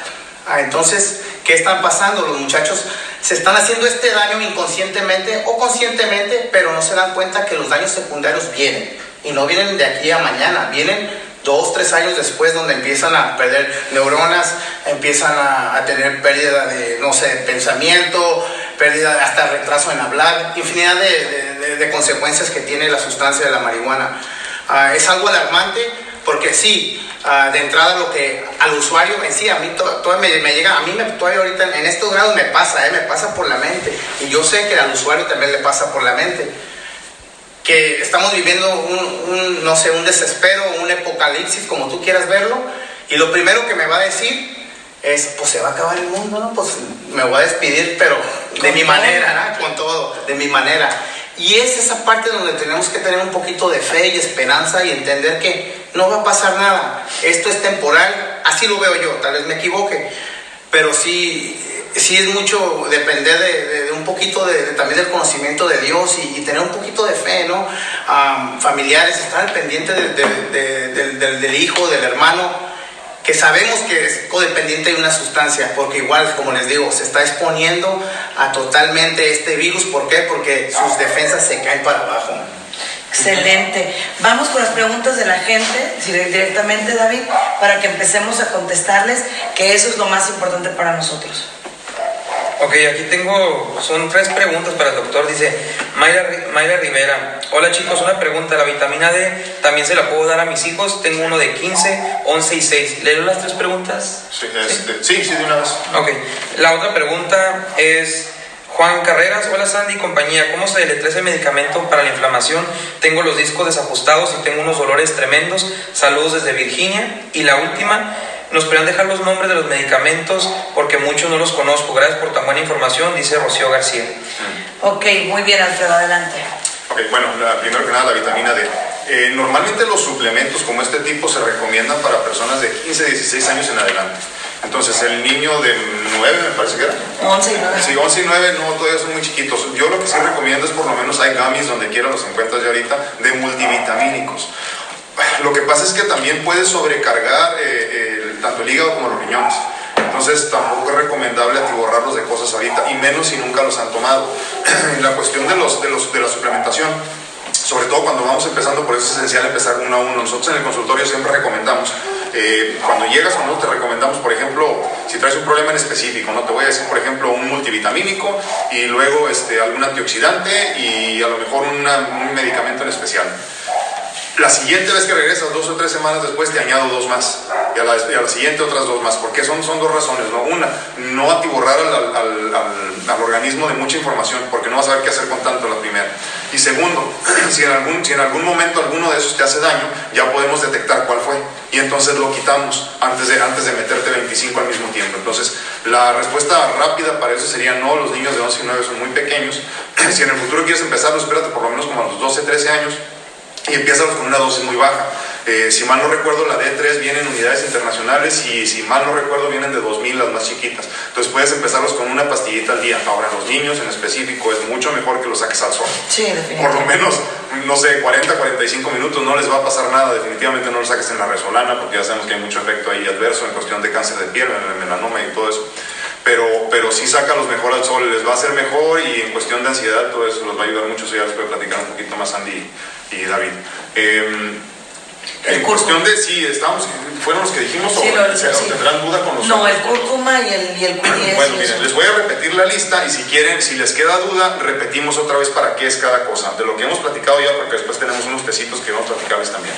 Ah, entonces, ¿qué están pasando? Los muchachos se están haciendo este daño inconscientemente o conscientemente, pero no se dan cuenta que los daños secundarios vienen. Y no vienen de aquí a mañana, vienen dos, tres años después donde empiezan a perder neuronas, empiezan a, tener pérdida de, no sé, pensamiento, pérdida hasta retraso en hablar, infinidad de, consecuencias que tiene la sustancia de la marihuana. Ah, es algo alarmante porque sí, Ah, de entrada lo que al usuario en sí, a mí todavía me, llega, a mí me, todavía ahorita en estos grados me pasa, eh, me pasa por la mente. Y yo sé que al usuario también le pasa por la mente. Que estamos viviendo un, no sé, un desespero, un apocalipsis, como tú quieras verlo. Y lo primero que me va a decir es, pues se va a acabar el mundo, ¿no? Pues me voy a despedir, pero de mi manera, ¿no? Con todo, de mi manera. Y es esa parte donde tenemos que tener un poquito de fe y esperanza y entender que no va a pasar nada. Esto es temporal, así lo veo yo, tal vez me equivoque, pero sí, sí es mucho depender de, un poquito de, también del conocimiento de Dios y, tener un poquito de fe, ¿no? familiares, estar pendiente del, del hijo, del hermano que sabemos que es codependiente de una sustancia, porque igual, como les digo, se está exponiendo a totalmente este virus. ¿Por qué? Porque sus defensas se caen para abajo. Excelente. Vamos con las preguntas de la gente, directamente David, para que empecemos a contestarles, que eso es lo más importante para nosotros. Ok, aquí tengo, son tres preguntas para el doctor. Dice Mayra, Rivera, hola chicos, una pregunta, ¿la vitamina D también se la puedo dar a mis hijos? Tengo uno de 15, 11 y 6. ¿Leo las tres preguntas? Sí, sí, sí, de una vez. Ok, la otra pregunta es... Juan Carreras, hola Sandy compañía, ¿cómo se deletrea ese medicamento para la inflamación? Tengo los discos desajustados y tengo unos dolores tremendos. Saludos desde Virginia. Y la última, nos podrían dejar los nombres de los medicamentos porque muchos no los conozco. Gracias por tan buena información, dice Rocío García. Ok, muy bien, Alfredo, adelante. bueno, primero que nada, la vitamina D. Eh, normalmente los suplementos como este tipo se recomiendan para personas de 15, 16 años en adelante. Entonces, el niño de 9, me parece que era. 11 y 9. Sí, 11 y 9 no, todavía son muy chiquitos. Yo lo que sí recomiendo es por lo menos hay gummies donde quiera los encuentras ya ahorita de multivitamínicos Lo que pasa es que también puede sobrecargar eh, el- tanto el hígado como los riñones. Entonces tampoco es recomendable atiborrarlos de cosas ahorita, y menos si nunca los han tomado. la cuestión de, los, de, los, de la suplementación, sobre todo cuando vamos empezando, por eso es esencial empezar uno a uno. Nosotros en el consultorio siempre recomendamos, eh, cuando llegas a nosotros te recomendamos, por ejemplo, si traes un problema en específico, ¿no? Te voy a decir, por ejemplo, un multivitamínico y luego este, algún antioxidante y a lo mejor un medicamento en especial. La siguiente vez que regresas, dos o tres semanas después, te añado dos más. Y a la, siguiente otras dos más. Porque son, son dos razones. ¿no? Una, no atiborrar al- al- al organismo de mucha información, porque no vas a saber qué hacer con tanto la primera. Y segundo, si en, algún, si en algún momento alguno de esos te hace daño, ya podemos detectar cuál fue. Y entonces lo quitamos antes de, antes de meterte 25 al mismo tiempo. Entonces, la respuesta rápida para eso sería no, los niños de 11 y 9 son muy pequeños. Si en el futuro quieres empezarlo, espérate por lo menos como a los 12, 13 años y empiezas con una dosis muy baja. Eh, si mal no recuerdo, la D3 viene en unidades internacionales y si mal no recuerdo, vienen de 2000 las más chiquitas. Entonces puedes empezarlos con una pastillita al día. Ahora, los niños en específico es mucho mejor que los saques al sol. Sí, Por lo definitivamente. menos, no sé, 40, 45 minutos no les va a pasar nada. Definitivamente no los saques en la resolana porque ya sabemos que hay mucho efecto ahí adverso en cuestión de cáncer de piel, en el melanoma y todo eso. Pero, pero sí sácalos mejor al sol, les va a hacer mejor y en cuestión de ansiedad todo eso los va a ayudar mucho. Eso ya les puede platicar un poquito más Andy y David. Eh, en cuestión de si estamos, fueron los que dijimos Sí, o lo- se- o sí. tendrán duda con los No, otros? el cúrcuma y el, y el Q10. Bueno, miren, les voy a repetir la lista y si quieren, si les queda duda, repetimos otra vez para qué es cada cosa. De lo que hemos platicado ya, porque después tenemos unos tecitos que vamos a platicarles también.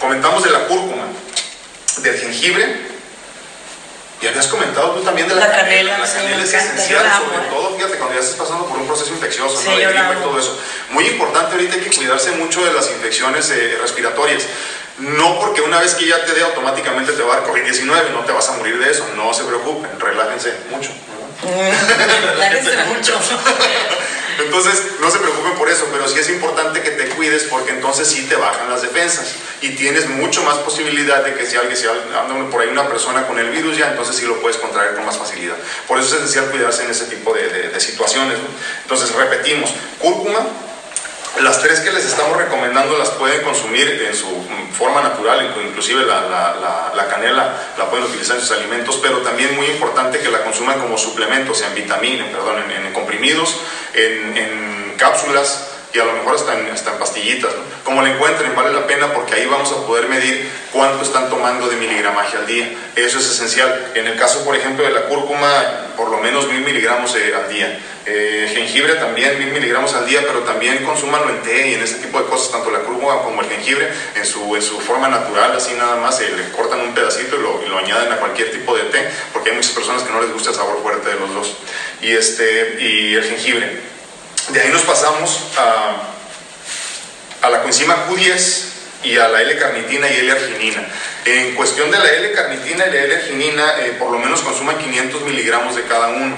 Comentamos de la cúrcuma, del jengibre. Y habías comentado tú también de la, La canela, La sí, canela es encanta, esencial, la amo, sobre ¿eh? todo, fíjate, cuando ya estás pasando por un proceso infeccioso, Sí, ¿no? de la gripa y todo eso. Muy importante ahorita hay que cuidarse mucho de las infecciones eh, respiratorias. No porque una vez que ya te dé automáticamente te va a dar COVID-19, no te vas a morir de eso. No se preocupen, relájense mucho. ¿no? Láguense mucho. Entonces, no se preocupen por eso, pero sí es importante que te cuides porque entonces sí te bajan las defensas y tienes mucho más posibilidad de que si alguien si anda por ahí una persona con el virus ya, entonces sí lo puedes contraer con más facilidad. Por eso es esencial cuidarse en ese tipo de, de- situaciones. Entonces, repetimos, cúrcuma, las tres que les estamos recomendando las pueden consumir en su forma natural, inclu- inclusive la, la- la- la canela la pueden utilizar en sus alimentos, pero también muy importante que la consuman como suplemento, o sea, en vitamina, perdón, en, comprimidos, en cápsulas y a lo mejor hasta en, hasta en pastillitas. ¿no? Como la encuentren, vale la pena porque ahí vamos a poder medir cuánto están tomando de miligramaje al día. Eso es esencial. En el caso, por ejemplo, de la cúrcuma, por lo menos mil miligramos eh, al día. Eh, jengibre también mil miligramos al día, pero también consúmanlo en té y en ese tipo de cosas, tanto la cúrcuma como el jengibre, en su, en su forma natural, así nada más, eh, le cortan un pedacito y lo, y lo añaden a cualquier tipo de té, porque hay muchas personas que no les gusta el sabor fuerte de los dos. Y, este, y el jengibre. De ahí nos pasamos a, a la coenzima Q10 y a la L-carnitina y L-arginina. En cuestión de la L-carnitina y la L-arginina, eh, por lo menos consuman 500 miligramos de cada uno.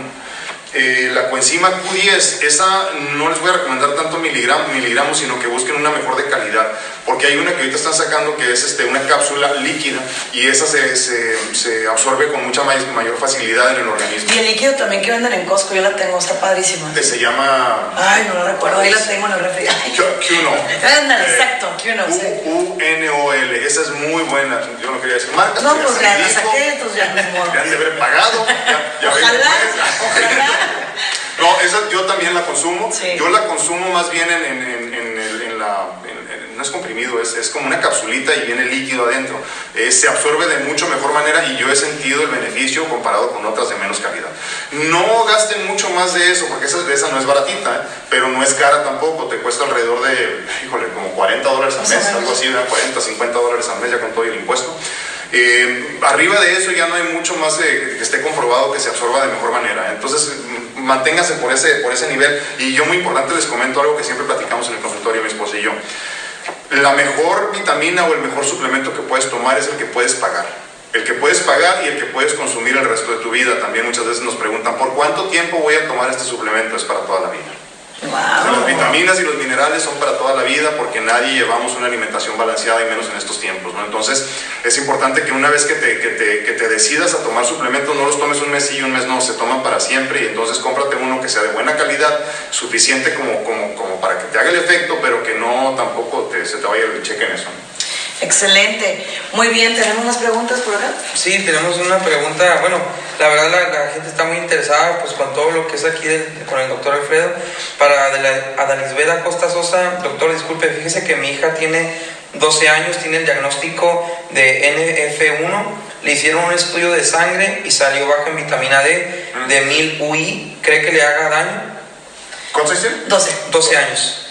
Eh, la coenzima Q10, esa no les voy a recomendar tanto miligramos, miligramos, sino que busquen una mejor de calidad, porque hay una que ahorita están sacando que es este, una cápsula líquida y esa se, se, se absorbe con mucha may- mayor facilidad en el organismo. Y el líquido también que venden en Costco, yo la tengo, está padrísima. Que se llama Ay, no lo recuerdo, ahí la tengo en el refri. Q-No. Eh, exacto, Q-No, sí. U-N-O-L, esa es muy buena. Yo no quería decir marcas. No, pues la saqué, entonces ya. Me han de haber pagado. Ya, ya ven Ojalá, ojalá. No, esa yo también la consumo. Sí. Yo la consumo más bien en, en- la. no es comprimido, es, es como una capsulita y viene líquido adentro. Eh, se absorbe de mucho mejor manera y yo he sentido el beneficio comparado con otras de menos calidad. No gasten mucho más de eso, porque esa, de esa no es baratita, ¿eh? pero no es cara tampoco. Te cuesta alrededor de, híjole, como 40 dólares al mes, algo así, ¿verdad? 40, 50 dólares al mes ya con todo el impuesto. Eh, arriba de eso ya no hay mucho más que esté comprobado que se absorba de mejor manera. Entonces, manténgase por ese, por ese nivel. Y yo muy importante les comento algo que siempre platicamos en el consultorio, mi esposa y yo. La mejor vitamina o el mejor suplemento que puedes tomar es el que puedes pagar. El que puedes pagar y el que puedes consumir el resto de tu vida. También muchas veces nos preguntan, ¿por cuánto tiempo voy a tomar este suplemento? Es para toda la vida. Las vitaminas y los minerales son para toda la vida porque nadie llevamos una alimentación balanceada y menos en estos tiempos. ¿no? Entonces es importante que una vez que te, que, te, que te decidas a tomar suplementos no los tomes un mes y un mes no, se toman para siempre y entonces cómprate uno que sea de buena calidad, suficiente como, como, como para que te haga el efecto, pero que no tampoco te, se te vaya el cheque en eso. Excelente. Muy bien, ¿tenemos unas preguntas por acá? Sí, tenemos una pregunta. Bueno, la verdad la, gente está muy interesada pues con todo lo que es aquí con el doctor Alfredo. Para Adalisbeda Costa Sosa, doctor, disculpe, fíjese que mi hija tiene 12 años, tiene el diagnóstico de NF1, le hicieron un estudio de sangre y salió baja en vitamina D de 1000 UI. ¿Cree que le haga daño? ¿Cuántos tiene? 12. 12 años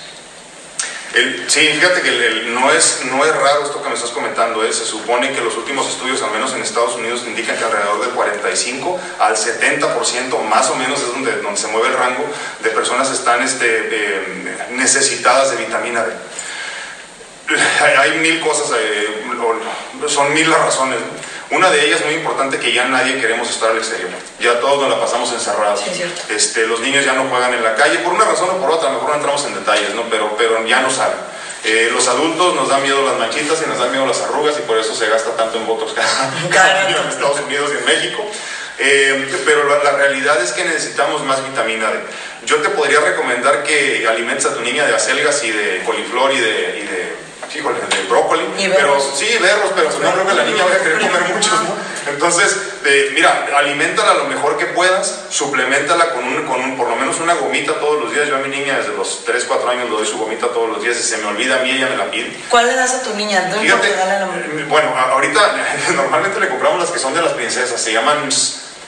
sí, fíjate que no, es, no es raro esto que me estás comentando. ¿eh? Se supone que los últimos estudios, al menos en Estados Unidos, indican que alrededor del 45 al 70% más o menos es donde, donde se mueve el rango de personas están este, eh, necesitadas de vitamina D. Hay mil cosas, eh, son mil las razones. Una de ellas muy importante que ya nadie queremos estar al exterior. Ya todos nos la pasamos encerrados. este, los niños ya no juegan en la calle por una razón o por otra, mejor no entramos en detalles, ¿no? Pero, pero ya no saben. Eh, los adultos nos dan miedo las manchitas y nos dan miedo las arrugas y por eso se gasta tanto en botox cada año en Estados Unidos y en México. Eh, pero la, realidad es que necesitamos más vitamina D. Yo te podría recomendar que alimentes a tu niña de acelgas y de coliflor y de, y de híjole, de brócoli, pero sí, berros, pero no creo que la niña vaya a querer comer muchos, ¿no? Entonces, mira, alimentala lo mejor que puedas, suplementala con, un, con un, por lo menos una gomita todos los días. Yo a mi niña desde los 3, 4 años le doy su gomita todos los días y se me olvida a mí, ella me la pide. ¿Cuál le das a tu niña? Fíjate, bueno, ahorita normalmente le compramos las que son de las princesas, se llaman,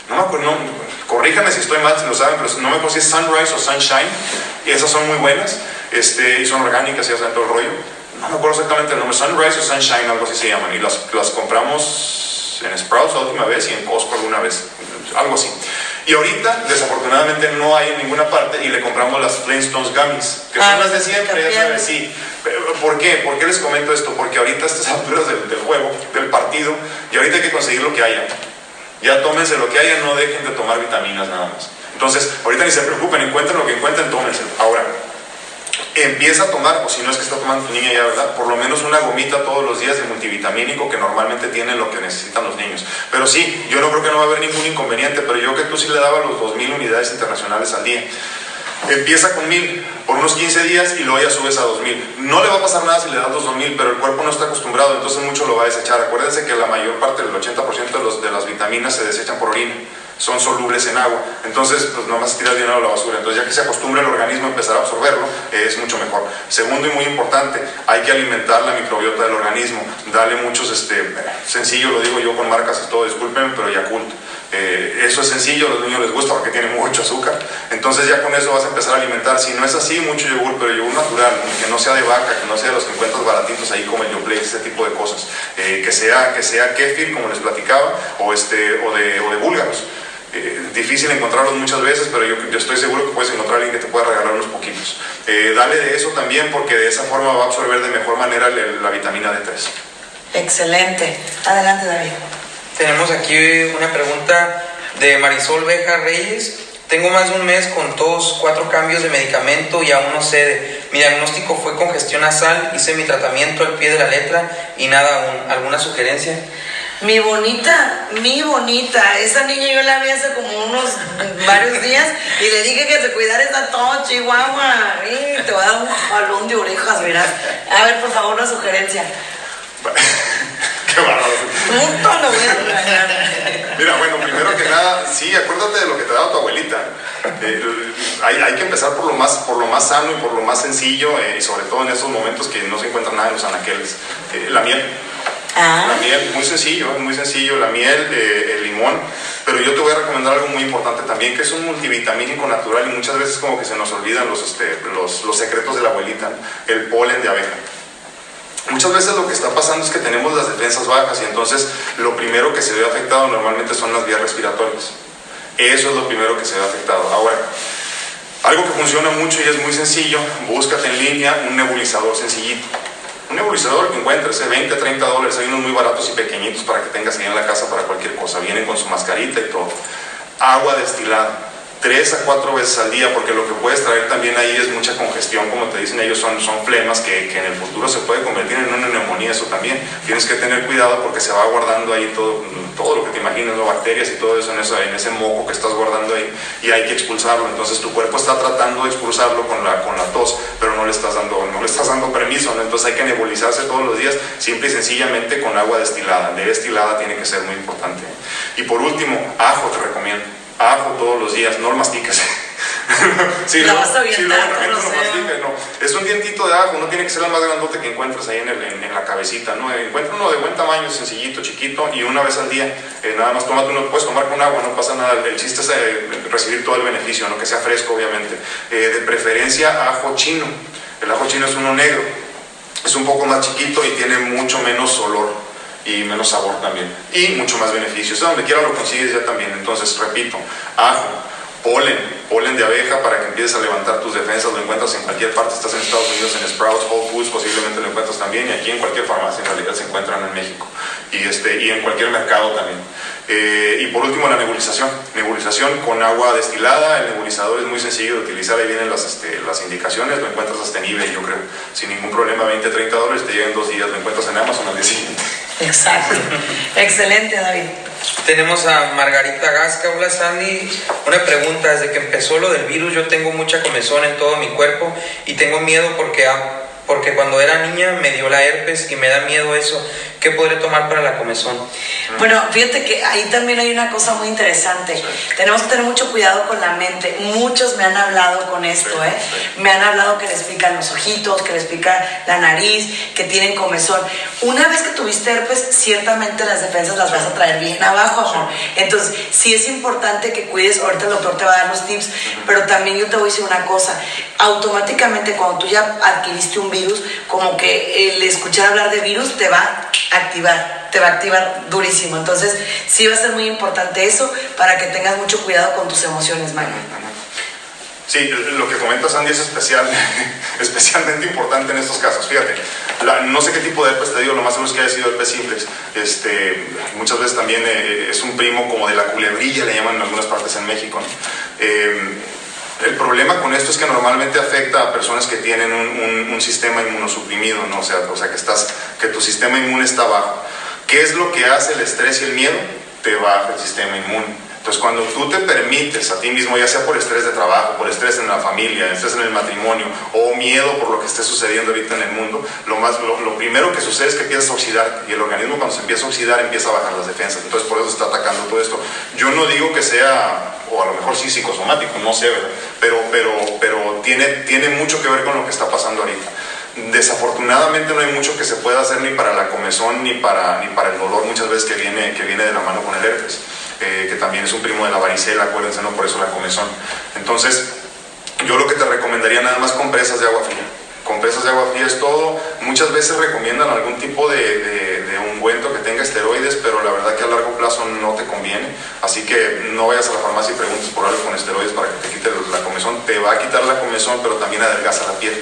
no me acuerdo, no, corríjame si estoy mal, si lo saben, pero no me acuerdo si es Sunrise o Sunshine, y esas son muy buenas, este, y son orgánicas y hacen todo el rollo no me acuerdo exactamente el nombre, Sunrise o Sunshine, algo así se llaman, y las, las compramos en Sprouts la última vez y en Costco alguna vez, algo así. Y ahorita, desafortunadamente, no hay en ninguna parte y le compramos las Flintstones Gummies, que son ah, las de siempre, ya sabes, sí. ¿Por qué? ¿Por qué les comento esto? Porque ahorita a estas alturas del, del, juego, del partido, y ahorita hay que conseguir lo que haya. Ya tómense lo que haya, no dejen de tomar vitaminas nada más. Entonces, ahorita ni se preocupen, encuentren lo que encuentren, tómense. Ahora, empieza a tomar, o si no es que está tomando tu niña ya, ¿verdad? Por lo menos una gomita todos los días de multivitamínico que normalmente tiene lo que necesitan los niños. Pero sí, yo no creo que no va a haber ningún inconveniente, pero yo que tú sí le daba los 2.000 unidades internacionales al día. Empieza con 1.000 por unos 15 días y luego ya subes a 2.000. No le va a pasar nada si le das los 2.000, pero el cuerpo no está acostumbrado, entonces mucho lo va a desechar. Acuérdense que la mayor parte del 80% de, los, de las vitaminas se desechan por orina son solubles en agua. Entonces, pues más tirar dinero a la basura. Entonces, ya que se acostumbra el organismo a empezar a absorberlo, es mucho mejor. Segundo y muy importante, hay que alimentar la microbiota del organismo. Dale muchos, este, sencillo, lo digo yo con marcas y todo, discúlpenme, pero Yakult. Eh, eso es sencillo, a los niños les gusta porque tiene mucho azúcar. Entonces ya con eso vas a empezar a alimentar. Si no es así, mucho yogur, pero yogur natural, que no sea de vaca, que no sea de los que encuentras baratitos ahí como el Yoplait, ese tipo de cosas. Eh, que, sea, que sea kefir, como les platicaba, o, este, o, de, o de búlgaros. Eh, difícil encontrarlos muchas veces, pero yo, estoy seguro que puedes encontrar a alguien que te pueda regalar unos poquitos. Eh, dale de eso también porque de esa forma va a absorber de mejor manera la, vitamina D3. Excelente. Adelante, David. Tenemos aquí una pregunta de Marisol Beja Reyes. Tengo más de un mes con todos cuatro cambios de medicamento y aún no cede. Mi diagnóstico fue congestión nasal, hice mi tratamiento al pie de la letra y nada aún. ¿Alguna sugerencia? Mi bonita, mi bonita, esa niña yo la vi hace como unos varios días y le dije que se cuidara esa todo Chihuahua. te voy a dar un jalón de orejas, verás. A ver, por favor, una sugerencia. Qué bárbaro. lo voy a Mira, bueno, primero que nada, sí, acuérdate de lo que te daba tu abuelita. Eh, hay, que empezar por lo, más, por lo más sano y por lo más sencillo, eh, y sobre todo en esos momentos que no se encuentra nada en los anaqueles. Eh, la miel Ah. La miel, muy sencillo, muy sencillo, la miel, eh, el limón, pero yo te voy a recomendar algo muy importante también, que es un multivitamínico natural y muchas veces como que se nos olvidan los, este, los, los secretos de la abuelita, el polen de abeja. Muchas veces lo que está pasando es que tenemos las defensas bajas y entonces lo primero que se ve afectado normalmente son las vías respiratorias. Eso es lo primero que se ve afectado. Ahora, algo que funciona mucho y es muy sencillo, búscate en línea un nebulizador sencillito. Un nebulizador que encuentres, 20, 30 dólares, hay unos muy baratos y pequeñitos para que tengas ahí en la casa para cualquier cosa. Vienen con su mascarita y todo. Agua destilada, 3 a 4 veces al día, porque lo que puedes traer también ahí es mucha congestión, como te dicen ellos, son, son flemas que, que en el futuro se puede convertir en una neumonía eso también. Tienes que tener cuidado porque se va guardando ahí todo, todo lo que te imaginas, ¿no? bacterias y todo eso en, eso en ese moco que estás guardando ahí y hay que expulsarlo. Entonces tu cuerpo está tratando de expulsarlo con la, con la tos, pero no le estás dando, no le estás dando permiso. Entonces hay que nebulizarse todos los días, simple y sencillamente con agua destilada. De destilada tiene que ser muy importante. Y por último, ajo te recomiendo. Ajo todos los días, no lo la vas a sí, no, no. Es un dientito de ajo, no tiene que ser el más grandote que encuentres ahí en, el, en, la cabecita, ¿no? Encuentra uno de buen tamaño, sencillito, chiquito, y una vez al día, eh, nada más tómate uno, puedes tomar con agua, no pasa nada. El chiste es eh, recibir todo el beneficio, ¿no? Que sea fresco, obviamente. Eh, de preferencia, ajo chino. El ajo chino es uno negro, es un poco más chiquito y tiene mucho menos olor y menos sabor también. Y mucho más beneficios. Donde quiera lo consigues ya también. Entonces, repito, ajo, polen, polen de abeja para que empieces a levantar tus defensas, lo encuentras en cualquier parte, estás en Estados Unidos, en Sprouts, Whole Foods, posiblemente lo encuentras también, y aquí en cualquier farmacia en realidad se encuentran en México, y, este, y en cualquier mercado también. Eh, y por último la nebulización, nebulización con agua destilada, el nebulizador es muy sencillo de utilizar, ahí vienen las, este, las indicaciones, lo encuentras hasta en eBay yo creo, sin ningún problema, 20, 30 dólares, te llega en dos días, lo encuentras en Amazon al día siguiente. Exacto, excelente David. Tenemos a Margarita Gasca. Hola Sandy. Una pregunta. Desde que empezó lo del virus yo tengo mucha comezón en todo mi cuerpo y tengo miedo porque, porque cuando era niña me dio la herpes y me da miedo eso. ¿Qué podré tomar para la comezón? Bueno, fíjate que ahí también hay una cosa muy interesante. Tenemos que tener mucho cuidado con la mente. Muchos me han hablado con esto, ¿eh? Me han hablado que les pican los ojitos, que les pica la nariz, que tienen comezón. Una vez que tuviste herpes, ciertamente las defensas las vas a traer bien abajo, amor. Entonces, sí es importante que cuides. Ahorita el doctor te va a dar los tips, pero también yo te voy a decir una cosa. Automáticamente, cuando tú ya adquiriste un virus, como que el escuchar hablar de virus te va activar, te va a activar durísimo. Entonces, sí va a ser muy importante eso para que tengas mucho cuidado con tus emociones, Mario. Sí, lo que comentas, Andy, es especial, especialmente importante en estos casos. Fíjate, no sé qué tipo de herpes te digo, lo más seguro es que haya sido herpes simplex. Este, muchas veces también eh, es un primo como de la culebrilla, le llaman en algunas partes en México. Eh, el problema con esto es que normalmente afecta a personas que tienen un, sistema inmunosuprimido, ¿no? O sea, o sea que, estás, que tu sistema inmune está bajo. ¿Qué es lo que hace el estrés y el miedo? Te baja el sistema inmune. Entonces, cuando tú te permites a ti mismo, ya sea por estrés de trabajo, por estrés en la familia, estrés en el matrimonio o miedo por lo que esté sucediendo ahorita en el mundo, lo, más, lo, primero que sucede es que empiezas a oxidar y el organismo cuando se empieza a oxidar empieza a bajar las defensas. Entonces, por eso está atacando todo esto. Yo no digo que sea, o a lo mejor sí psicosomático, no sé, ¿verdad? Pero, pero, pero tiene, tiene mucho que ver con lo que está pasando ahorita desafortunadamente no hay mucho que se pueda hacer ni para la comezón ni para, ni para el dolor muchas veces que viene, que viene de la mano con el herpes. Eh, que también es un primo de la varicela, acuérdense, no por eso la comezón. Entonces, yo lo que te recomendaría nada más compresas de agua fría. Compresas de agua fría es todo. Muchas veces recomiendan algún tipo de, de, ungüento que tenga esteroides, pero la verdad que a largo plazo no te conviene. Así que no vayas a la farmacia y preguntes por algo con esteroides para que te quite la comezón. Te va a quitar la comezón, pero también adelgaza la piel.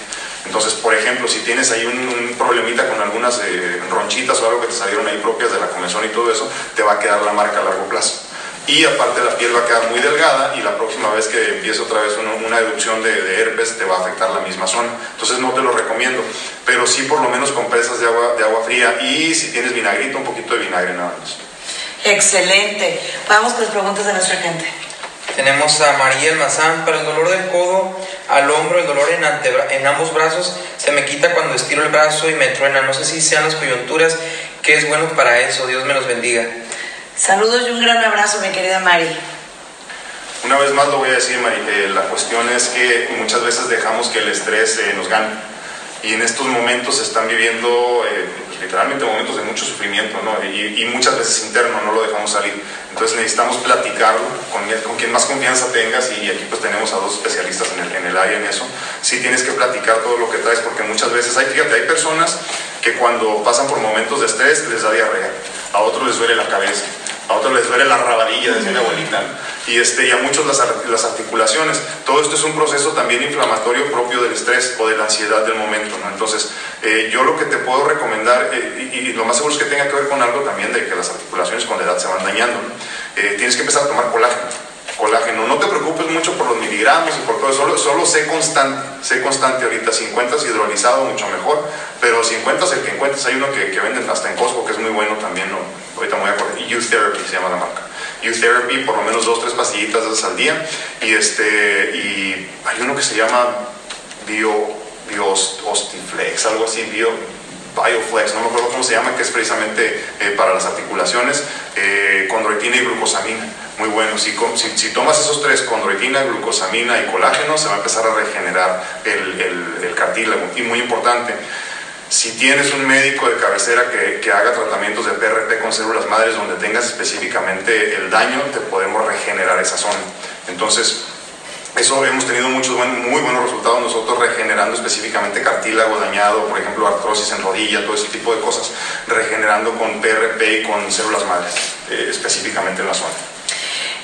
Entonces, por ejemplo, si tienes ahí un, problemita con algunas eh, ronchitas o algo que te salieron ahí propias de la comezón y todo eso, te va a quedar la marca a largo plazo y aparte la piel va a quedar muy delgada y la próxima vez que empiece otra vez una, erupción de, herpes te va a afectar la misma zona. Entonces no te lo recomiendo, pero sí por lo menos compresas de agua, de agua fría y si tienes vinagrito, un poquito de vinagre nada más. Excelente. Vamos con las preguntas de nuestra gente. Tenemos a María Almazán, para el dolor del codo al hombro, el dolor en, en ambos brazos, se me quita cuando estiro el brazo y me truena. No sé si sean las coyunturas, que es bueno para eso. Dios me los bendiga. Saludos y un gran abrazo, mi querida Mari. Una vez más lo voy a decir, Mari, la cuestión es que muchas veces dejamos que el estrés eh, nos gane. Y en estos momentos se están viviendo eh, pues, literalmente momentos de mucho sufrimiento, ¿no? Y, muchas veces interno, no lo dejamos salir. Entonces necesitamos platicarlo con, con quien más confianza tengas y aquí pues tenemos a dos especialistas en el, en el área en eso. Sí tienes que platicar todo lo que traes porque muchas veces hay, fíjate, hay personas que cuando pasan por momentos de estrés les da diarrea, a otros les duele la cabeza, a otros les duele la rabadilla, decía mi abuelita, y, este, y a muchos las, las, articulaciones. Todo esto es un proceso también inflamatorio propio del estrés o de la ansiedad del momento. ¿no? Entonces, eh, yo lo que te puedo recomendar, eh, y, lo más seguro es que tenga que ver con algo también de que las articulaciones con la edad se van dañando, eh, tienes que empezar a tomar colágeno colágeno. No te preocupes mucho por los miligramos y por todo solo, solo sé constante, sé constante ahorita. Si encuentras hidrolizado, mucho mejor, pero si encuentras el que encuentres, hay uno que, venden hasta en Costco, que es muy bueno también, ¿no? ahorita me voy a acordar, Youth Therapy se llama la marca. Youth Therapy, por lo menos dos, tres pastillitas de al día, y, este, y hay uno que se llama Bio, Bio Ostiflex, algo así, Bio, Bioflex, no me acuerdo cómo se llama, que es precisamente eh, para las articulaciones, eh, condroitina y glucosamina. Muy bueno, si, si, tomas esos tres, condroitina, glucosamina y colágeno, se va a empezar a regenerar el, el, cartílago. Y muy importante, si tienes un médico de cabecera que, que, haga tratamientos de PRP con células madres donde tengas específicamente el daño, te podemos regenerar esa zona. Entonces, eso hemos tenido muchos muy buenos resultados nosotros regenerando específicamente cartílago dañado, por ejemplo artrosis en rodilla, todo ese tipo de cosas, regenerando con PRP y con células madres, eh, específicamente en la zona.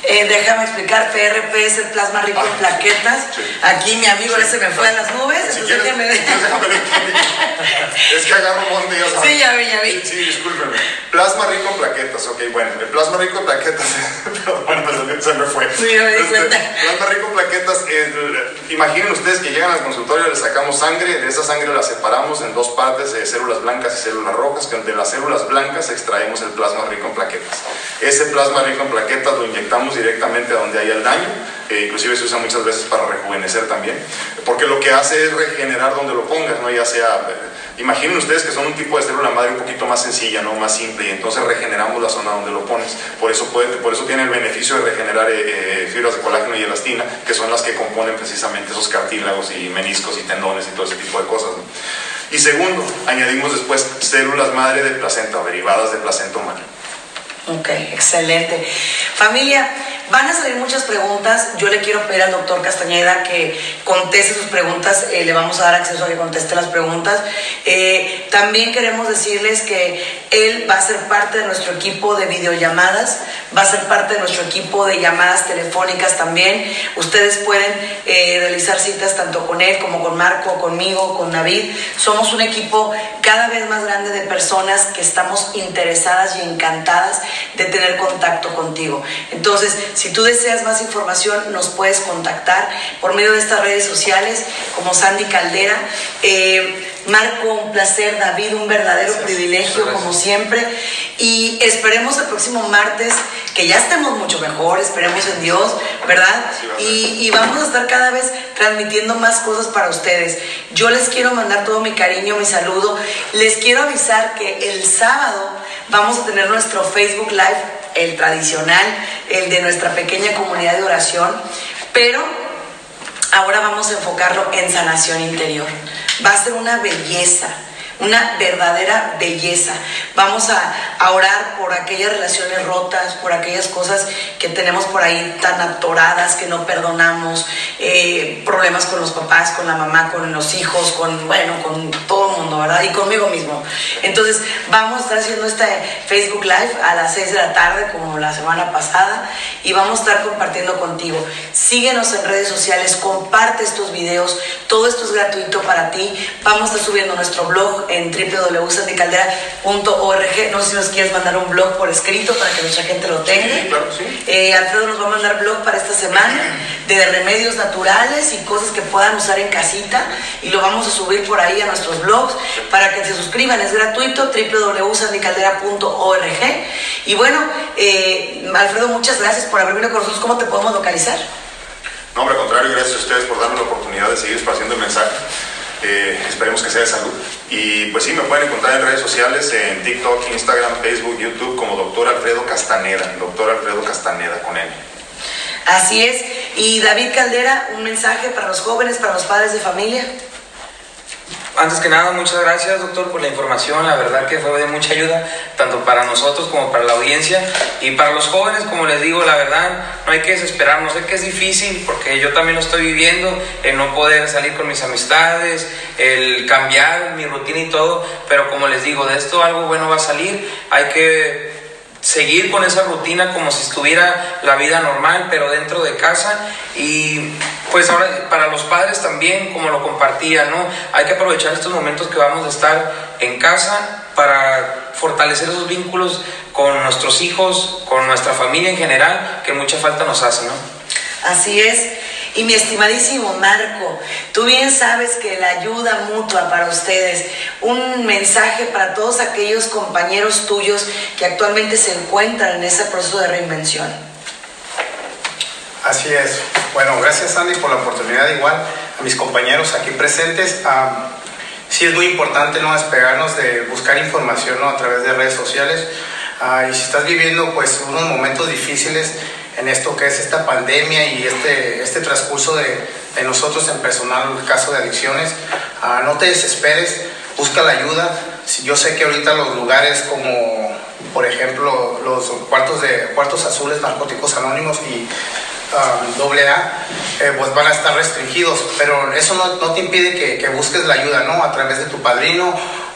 Eh, déjame explicar, PRP es el plasma rico en plaquetas. Aquí mi amigo ese me fue a las nubes. es que agarro monte, ya Sí, ya vi, ya vi. Sí, discúlpeme. Plasma rico en plaquetas, ok, bueno. El plasma rico en plaquetas, bueno, pues se me fue. Sí, me di este, Plasma rico en plaquetas, imaginen ustedes que llegan al consultorio, le sacamos sangre, de esa sangre la separamos en dos partes, de células blancas y células rojas, que de las células blancas extraemos el plasma rico en plaquetas. Ese plasma rico en plaquetas lo inyectamos directamente a donde haya el daño, e inclusive se usa muchas veces para rejuvenecer también, porque lo que hace es regenerar donde lo pongas, ¿no? ya sea, eh, imaginen ustedes que son un tipo de célula madre un poquito más sencilla, ¿no? más simple, y entonces regeneramos la zona donde lo pones, por eso, por eso tiene el beneficio de regenerar eh, eh, fibras de colágeno y elastina, que son las que componen precisamente esos cartílagos y meniscos y tendones y todo ese tipo de cosas. Y segundo, añadimos después células madre de placenta, derivadas de placenta humana. Ok, excelente. Familia, van a salir muchas preguntas. Yo le quiero pedir al doctor Castañeda que conteste sus preguntas. Eh, le vamos a dar acceso a que conteste las preguntas. Eh, también queremos decirles que él va a ser parte de nuestro equipo de videollamadas, va a ser parte de nuestro equipo de llamadas telefónicas también. Ustedes pueden eh, realizar citas tanto con él como con Marco, conmigo, con David. Somos un equipo cada vez más grande de personas que estamos interesadas y encantadas de tener contacto contigo. Entonces, si tú deseas más información, nos puedes contactar por medio de estas redes sociales como Sandy Caldera. Eh, Marco, un placer, David, un verdadero privilegio como siempre. Y esperemos el próximo martes que ya estemos mucho mejor, esperemos en Dios, ¿verdad? Y, y, vamos a estar cada vez transmitiendo más cosas para ustedes. Yo les quiero mandar todo mi cariño, mi saludo. Les quiero avisar que el sábado vamos a tener nuestro Facebook Live, el tradicional, el de nuestra pequeña comunidad de oración, pero ahora vamos a enfocarlo en sanación interior. Va a ser una belleza una verdadera belleza. Vamos a, orar por aquellas relaciones rotas, por aquellas cosas que tenemos por ahí tan atoradas, que no perdonamos, eh, problemas con los papás, con la mamá, con los hijos, con, bueno, con todo el mundo, ¿verdad? Y conmigo mismo. Entonces, vamos a estar haciendo este Facebook Live a las 6 de la tarde, como la semana pasada, y vamos a estar compartiendo contigo. Síguenos en redes sociales, comparte estos videos, todo esto es gratuito para ti. Vamos a estar subiendo nuestro blog en www.sandicaldera.org. No sé si nos quieres mandar un blog por escrito para que nuestra gente lo tenga. Eh, Alfredo nos va a mandar blog para esta semana de remedios naturales y cosas que puedan usar en casita y lo vamos a subir por ahí a nuestros blogs para que se suscriban. Es gratuito, www.sandicaldera.org. Y bueno, eh, Alfredo, muchas gracias por haber venido con nosotros. ¿Cómo te podemos localizar? No, hombre, al contrario, gracias a ustedes por darme la oportunidad de seguir esparciendo el mensaje. Eh, esperemos que sea de salud. Y pues sí, me pueden encontrar en redes sociales, en TikTok, Instagram, Facebook, YouTube, como Doctor Alfredo Castaneda, Doctor Alfredo Castaneda con él. Así es. Y David Caldera, un mensaje para los jóvenes, para los padres de familia. Antes que nada, muchas gracias, doctor, por la información. La verdad que fue de mucha ayuda, tanto para nosotros como para la audiencia. Y para los jóvenes, como les digo, la verdad, no hay que desesperarnos. Sé que es difícil, porque yo también lo estoy viviendo, el no poder salir con mis amistades, el cambiar mi rutina y todo. Pero como les digo, de esto algo bueno va a salir. Hay que seguir con esa rutina como si estuviera la vida normal, pero dentro de casa. Y pues ahora para los padres también, como lo compartía, ¿no? Hay que aprovechar estos momentos que vamos a estar en casa para fortalecer esos vínculos con nuestros hijos, con nuestra familia en general, que mucha falta nos hace, ¿no? Así es. Y mi estimadísimo Marco, tú bien sabes que la ayuda mutua para ustedes, un mensaje para todos aquellos compañeros tuyos que actualmente se encuentran en ese proceso de reinvención. Así es. Bueno, gracias Andy por la oportunidad igual a mis compañeros aquí presentes. Sí es muy importante no despegarnos de buscar información ¿no? a través de redes sociales. Y si estás viviendo pues unos momentos difíciles, en esto que es esta pandemia y este, este transcurso de, de nosotros en personal, el caso de adicciones, uh, no te desesperes, busca la ayuda. Yo sé que ahorita los lugares como, por ejemplo, los cuartos, de, cuartos azules narcóticos anónimos y doble A, eh, pues van a estar restringidos, pero eso no, no te impide que, que, busques la ayuda, ¿no? A través de tu padrino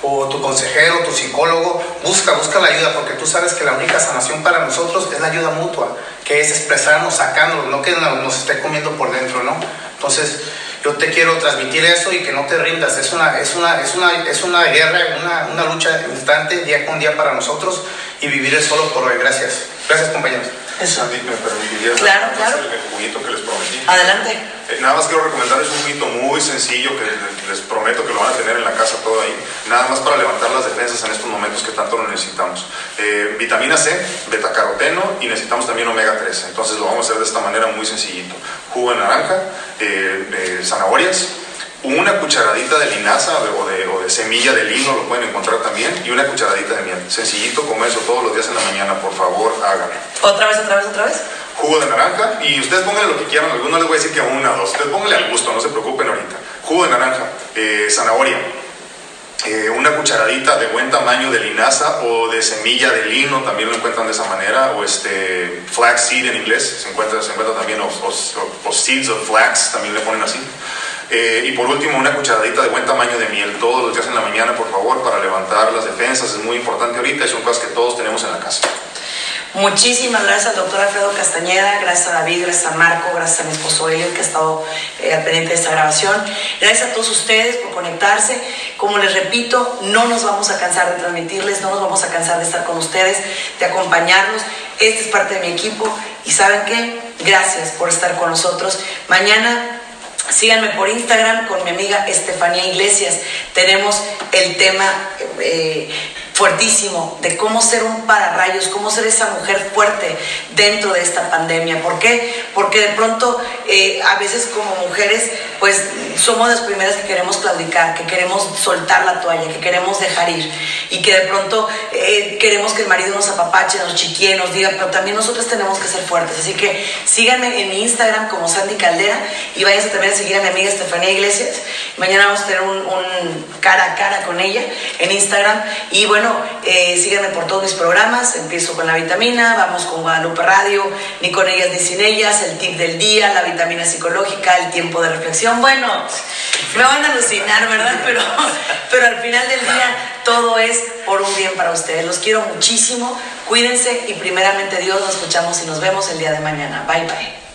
o tu consejero, tu psicólogo, busca, busca la ayuda, porque tú sabes que la única sanación para nosotros es la ayuda mutua, que es expresarnos, sacándonos, no que nos esté comiendo por dentro, ¿no? Entonces, yo te quiero transmitir eso y que no te rindas, es una, es una, es una, es una guerra, una, una lucha instante, día con día para nosotros y vivir el solo por hoy. Gracias. Gracias, compañeros. Eso. Sandy, ¿me permitirías Claro, claro. el juguito que les prometí? Adelante. Eh, nada más quiero recomendarles un juguito muy sencillo que les, les prometo que lo van a tener en la casa todo ahí. Nada más para levantar las defensas en estos momentos que tanto lo necesitamos. Eh, vitamina C, betacaroteno y necesitamos también omega 3. Entonces lo vamos a hacer de esta manera muy sencillito. Jugo de naranja, eh, zanahorias, una cucharadita de linaza o de, o de, semilla de lino lo pueden encontrar también y una cucharadita de miel. Sencillito como eso todos los días en la mañana, por favor, háganlo. Otra vez, otra vez, otra vez. Jugo de naranja y ustedes pónganle lo que quieran, algunos les voy a decir que una o dos, ustedes pónganle al gusto, no se preocupen ahorita. Jugo de naranja, eh, zanahoria, una cucharadita de buen tamaño de linaza o de semilla de lino, también lo encuentran de esa manera, o este flax seed en inglés, se encuentra, se encuentra también, o seeds of flax, también le ponen así. Eh, y por último, una cucharadita de buen tamaño de miel todos los días en la mañana, por favor, para levantar las defensas. Es muy importante ahorita y son cosas que todos tenemos en la casa. Muchísimas gracias al doctor Alfredo Castañeda, gracias a David, gracias a Marco, gracias a mi esposo Elio que ha estado eh, al pendiente de esta grabación. Gracias a todos ustedes por conectarse. Como les repito, no nos vamos a cansar de transmitirles, no nos vamos a cansar de estar con ustedes, de acompañarnos. Este es parte de mi equipo y ¿saben qué? Gracias por estar con nosotros. Mañana Síganme por Instagram con mi amiga Estefanía Iglesias. Tenemos el tema eh, fuertísimo de cómo ser un pararrayos, cómo ser esa mujer fuerte dentro de esta pandemia. ¿Por qué? Porque de pronto eh, a veces como mujeres pues somos las primeras que queremos claudicar, que queremos soltar la toalla, que queremos dejar ir y que de pronto eh, queremos que el marido nos apapache, nos chiquie, nos diga, pero también nosotros tenemos que ser fuertes. Así que síganme en Instagram como Sandy Caldera y váyanse también a seguir a mi amiga Estefanía Iglesias. Mañana vamos a tener un, un cara a cara con ella en Instagram y bueno, eh, síganme por todos mis programas. Empiezo con la vitamina, vamos con Guadalupe Radio, ni con ellas ni sin ellas, el tip del día, la vitamina psicológica, el tiempo de reflexión. Bueno, me van a alucinar, ¿verdad? Pero, pero al final del día todo es por un bien para ustedes. Los quiero muchísimo. Cuídense y primeramente Dios nos escuchamos y nos vemos el día de mañana. Bye bye.